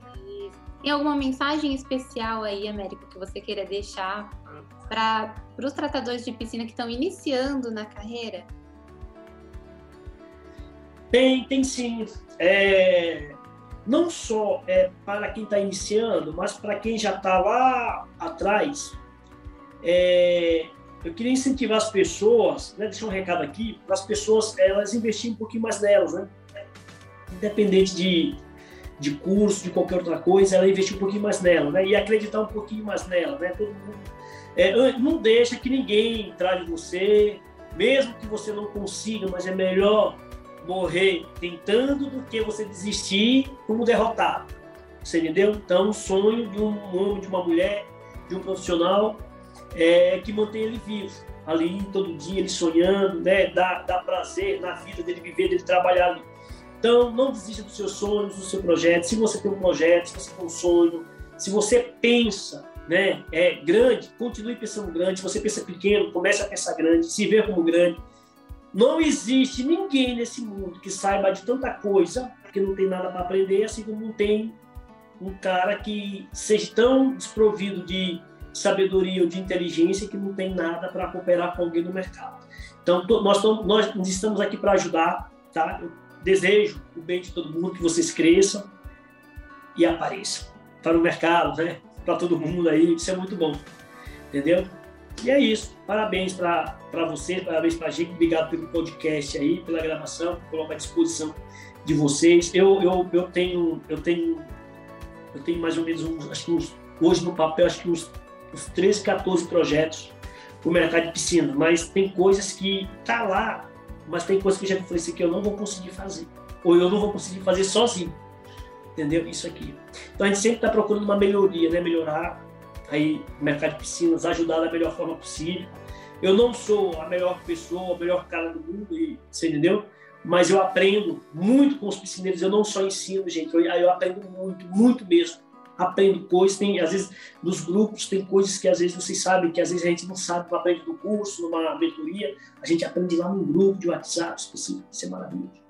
Speaker 2: Tem alguma mensagem especial aí, Américo, que você queira deixar para os tratadores de piscina que estão iniciando na carreira?
Speaker 3: Tem, tem sim. É, não só é para quem está iniciando, mas para quem já está lá atrás. É, eu queria incentivar as pessoas, né, deixar um recado aqui, para as pessoas elas investirem um pouquinho mais nelas, né? Independente de, de curso, de qualquer outra coisa, ela investir um pouquinho mais nela, né? E acreditar um pouquinho mais nela, né? Todo mundo, é, não deixa que ninguém trate você, mesmo que você não consiga, mas é melhor morrer tentando do que você desistir como derrotado. Você entendeu? Então, o sonho de um homem, de uma mulher, de um profissional é que mantém ele vivo. Ali, todo dia, ele sonhando, né? Dá, dá prazer na vida dele viver, dele trabalhar ali. Então, não desista dos seus sonhos, do seu projeto. Se você tem um projeto, se você tem um sonho, se você pensa né, é grande, continue pensando grande. Se você pensa pequeno, comece a pensar grande, se ver como grande. Não existe ninguém nesse mundo que saiba de tanta coisa, porque não tem nada para aprender, assim como não tem um cara que seja tão desprovido de sabedoria ou de inteligência que não tem nada para cooperar com alguém no mercado. Então, nós, nós estamos aqui para ajudar, tá? Eu desejo o bem de todo mundo, que vocês cresçam e apareçam para o mercado, né? para todo mundo aí, isso é muito bom, entendeu? E é isso, parabéns para você, parabéns para a gente, obrigado pelo podcast aí, pela gravação, colocar à disposição de vocês. Eu, eu, eu tenho, eu tenho, eu tenho mais ou menos uns, acho que uns, hoje no papel, acho que uns, uns 13, 14 projetos para o mercado de piscina, mas tem coisas que tá lá, mas tem coisas que eu já falei assim que eu não vou conseguir fazer, ou eu não vou conseguir fazer sozinho, entendeu? Isso aqui. Então a gente sempre está procurando uma melhoria, né? Melhorar aí o mercado de piscinas, ajudar da melhor forma possível. Eu não sou a melhor pessoa, a melhor cara do mundo, e, você entendeu? Mas eu aprendo muito com os piscineiros. Eu não só ensino, gente, eu, eu aprendo muito, muito mesmo aprendo coisas, tem, às vezes, nos grupos tem coisas que às vezes vocês sabem, que às vezes a gente não sabe, não aprende no curso, numa mentoria, a gente aprende lá num grupo de WhatsApp, assim, isso é maravilhoso.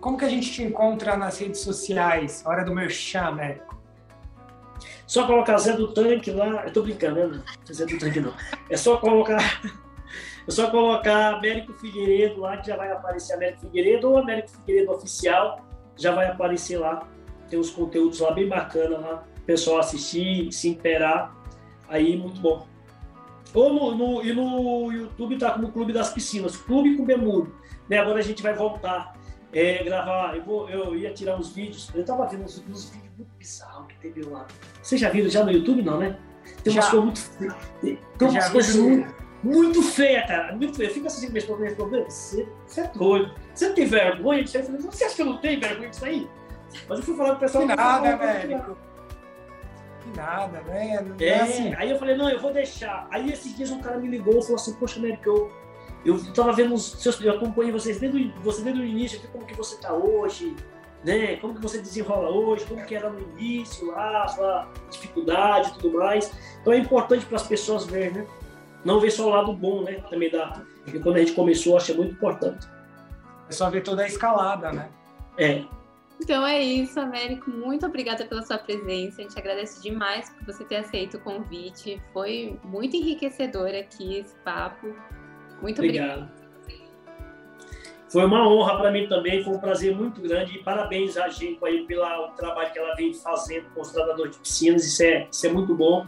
Speaker 1: Como que a gente te encontra nas redes sociais? Hora do meu chá, Américo.
Speaker 3: Só colocar Zé do Tanque lá, eu tô brincando, né? É Zé do Tanque não. É só colocar é só colocar Américo Figueiredo lá, que já vai aparecer Américo Figueiredo ou Américo Figueiredo Oficial, já vai aparecer lá tem uns conteúdos lá bem bacana lá, o pessoal assistir, se interar, aí muito bom. Ou no, no, e no YouTube tá como Clube das Piscinas, Clube com Bemudo. Né? Agora a gente vai voltar, é, gravar, eu, vou, eu ia tirar uns vídeos, eu tava vendo uns, uns vídeos muito bizarros que teve lá. Vocês já viram já no YouTube, não, né? Tem umas coisas muito feias. Tem umas coisas muito, muito feias, cara. Muito feias. Fica assim, meus problemas, você, você é doido. Você não tem vergonha disso aí? Você acha que eu não tenho vergonha disso aí? Mas eu fui falar pro pessoal.
Speaker 1: Que nada, velho. Que nada, né? É,
Speaker 3: é assim. Aí eu falei, não, eu vou deixar. Aí esses dias um cara me ligou e falou assim, poxa, Américo, eu, eu tava vendo os seus. Eu acompanhei vocês desde, você desde o início, como que você tá hoje, né? Como que você desenrola hoje, como que era no início lá, sua dificuldade e tudo mais. Então é importante para as pessoas ver, né? Não ver só o lado bom, né? Também da. Porque quando a gente começou, que é muito importante.
Speaker 1: É só ver toda a escalada, né?
Speaker 3: É.
Speaker 2: Então é isso, Américo. Muito obrigada pela sua presença. A gente agradece demais por você ter aceito o convite. Foi muito enriquecedor aqui esse papo. Muito obrigado. obrigada.
Speaker 3: Foi uma honra para mim também, foi um prazer muito grande. E parabéns a gente aí pelo trabalho que ela vem fazendo com os tratadores de piscinas. Isso é, isso é muito bom.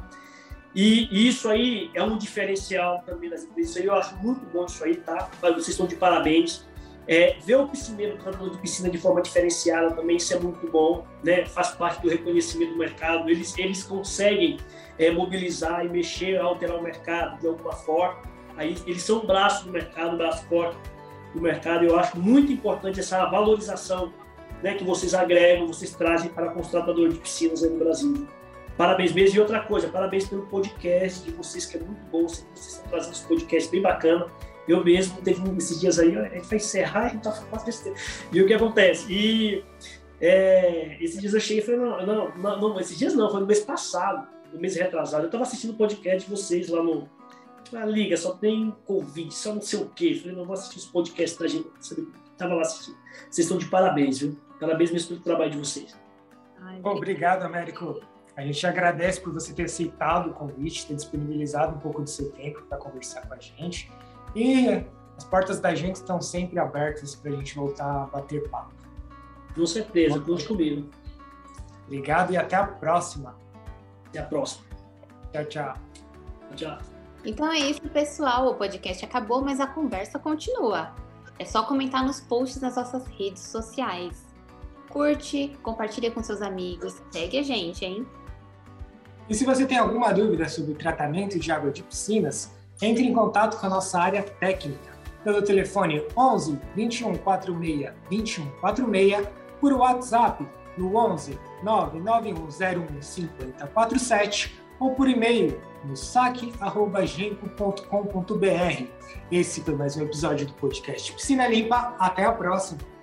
Speaker 3: E isso aí é um diferencial também das empresas. Eu acho muito bom isso aí, tá? Vocês estão de parabéns. É, ver o piscineiro, o tratador de piscina de forma diferenciada também, isso é muito bom, né? faz parte do reconhecimento do mercado. Eles, eles conseguem é, mobilizar e mexer, alterar o mercado de alguma forma. Aí, eles são o braço do mercado, o braço forte do mercado. Eu acho muito importante essa valorização né, que vocês agregam, vocês trazem para os tratadores de piscinas aí no Brasil. Parabéns mesmo. E outra coisa, parabéns pelo podcast de vocês, que é muito bom. Vocês estão trazendo esse podcast bem bacana. Eu mesmo, teve esses dias aí, a gente vai encerrar, a gente tá besteira. E o que acontece? E é, esses dias eu cheguei e falei, não, não, não, não, esses dias não, foi no mês passado, no mês retrasado. Eu tava assistindo o podcast de vocês lá no. Na liga, só tem Covid, só não sei o quê. Eu falei, não, vou assistir os podcasts da gente. Tava lá assistindo. Vocês estão de parabéns, viu? Parabéns mesmo pelo trabalho de vocês.
Speaker 1: Ai, Obrigado, Américo. A gente agradece por você ter aceitado o convite, ter disponibilizado um pouco do seu tempo para conversar com a gente. E as portas da gente estão sempre abertas para a gente voltar a bater papo.
Speaker 3: Com certeza, conte comigo.
Speaker 1: Obrigado e até a próxima.
Speaker 3: Até a próxima.
Speaker 1: Tchau, tchau.
Speaker 3: Tchau.
Speaker 2: Então é isso, pessoal. O podcast acabou, mas a conversa continua. É só comentar nos posts das nossas redes sociais. Curte, compartilha com seus amigos, segue a gente, hein?
Speaker 1: E se você tem alguma dúvida sobre o tratamento de água de piscinas, entre em contato com a nossa área técnica pelo telefone 11 21 46 21 46 por WhatsApp no 11 99101 5047 ou por e-mail no saque.genco.com.br. Esse foi mais um episódio do podcast Piscina Limpa. Até a próxima!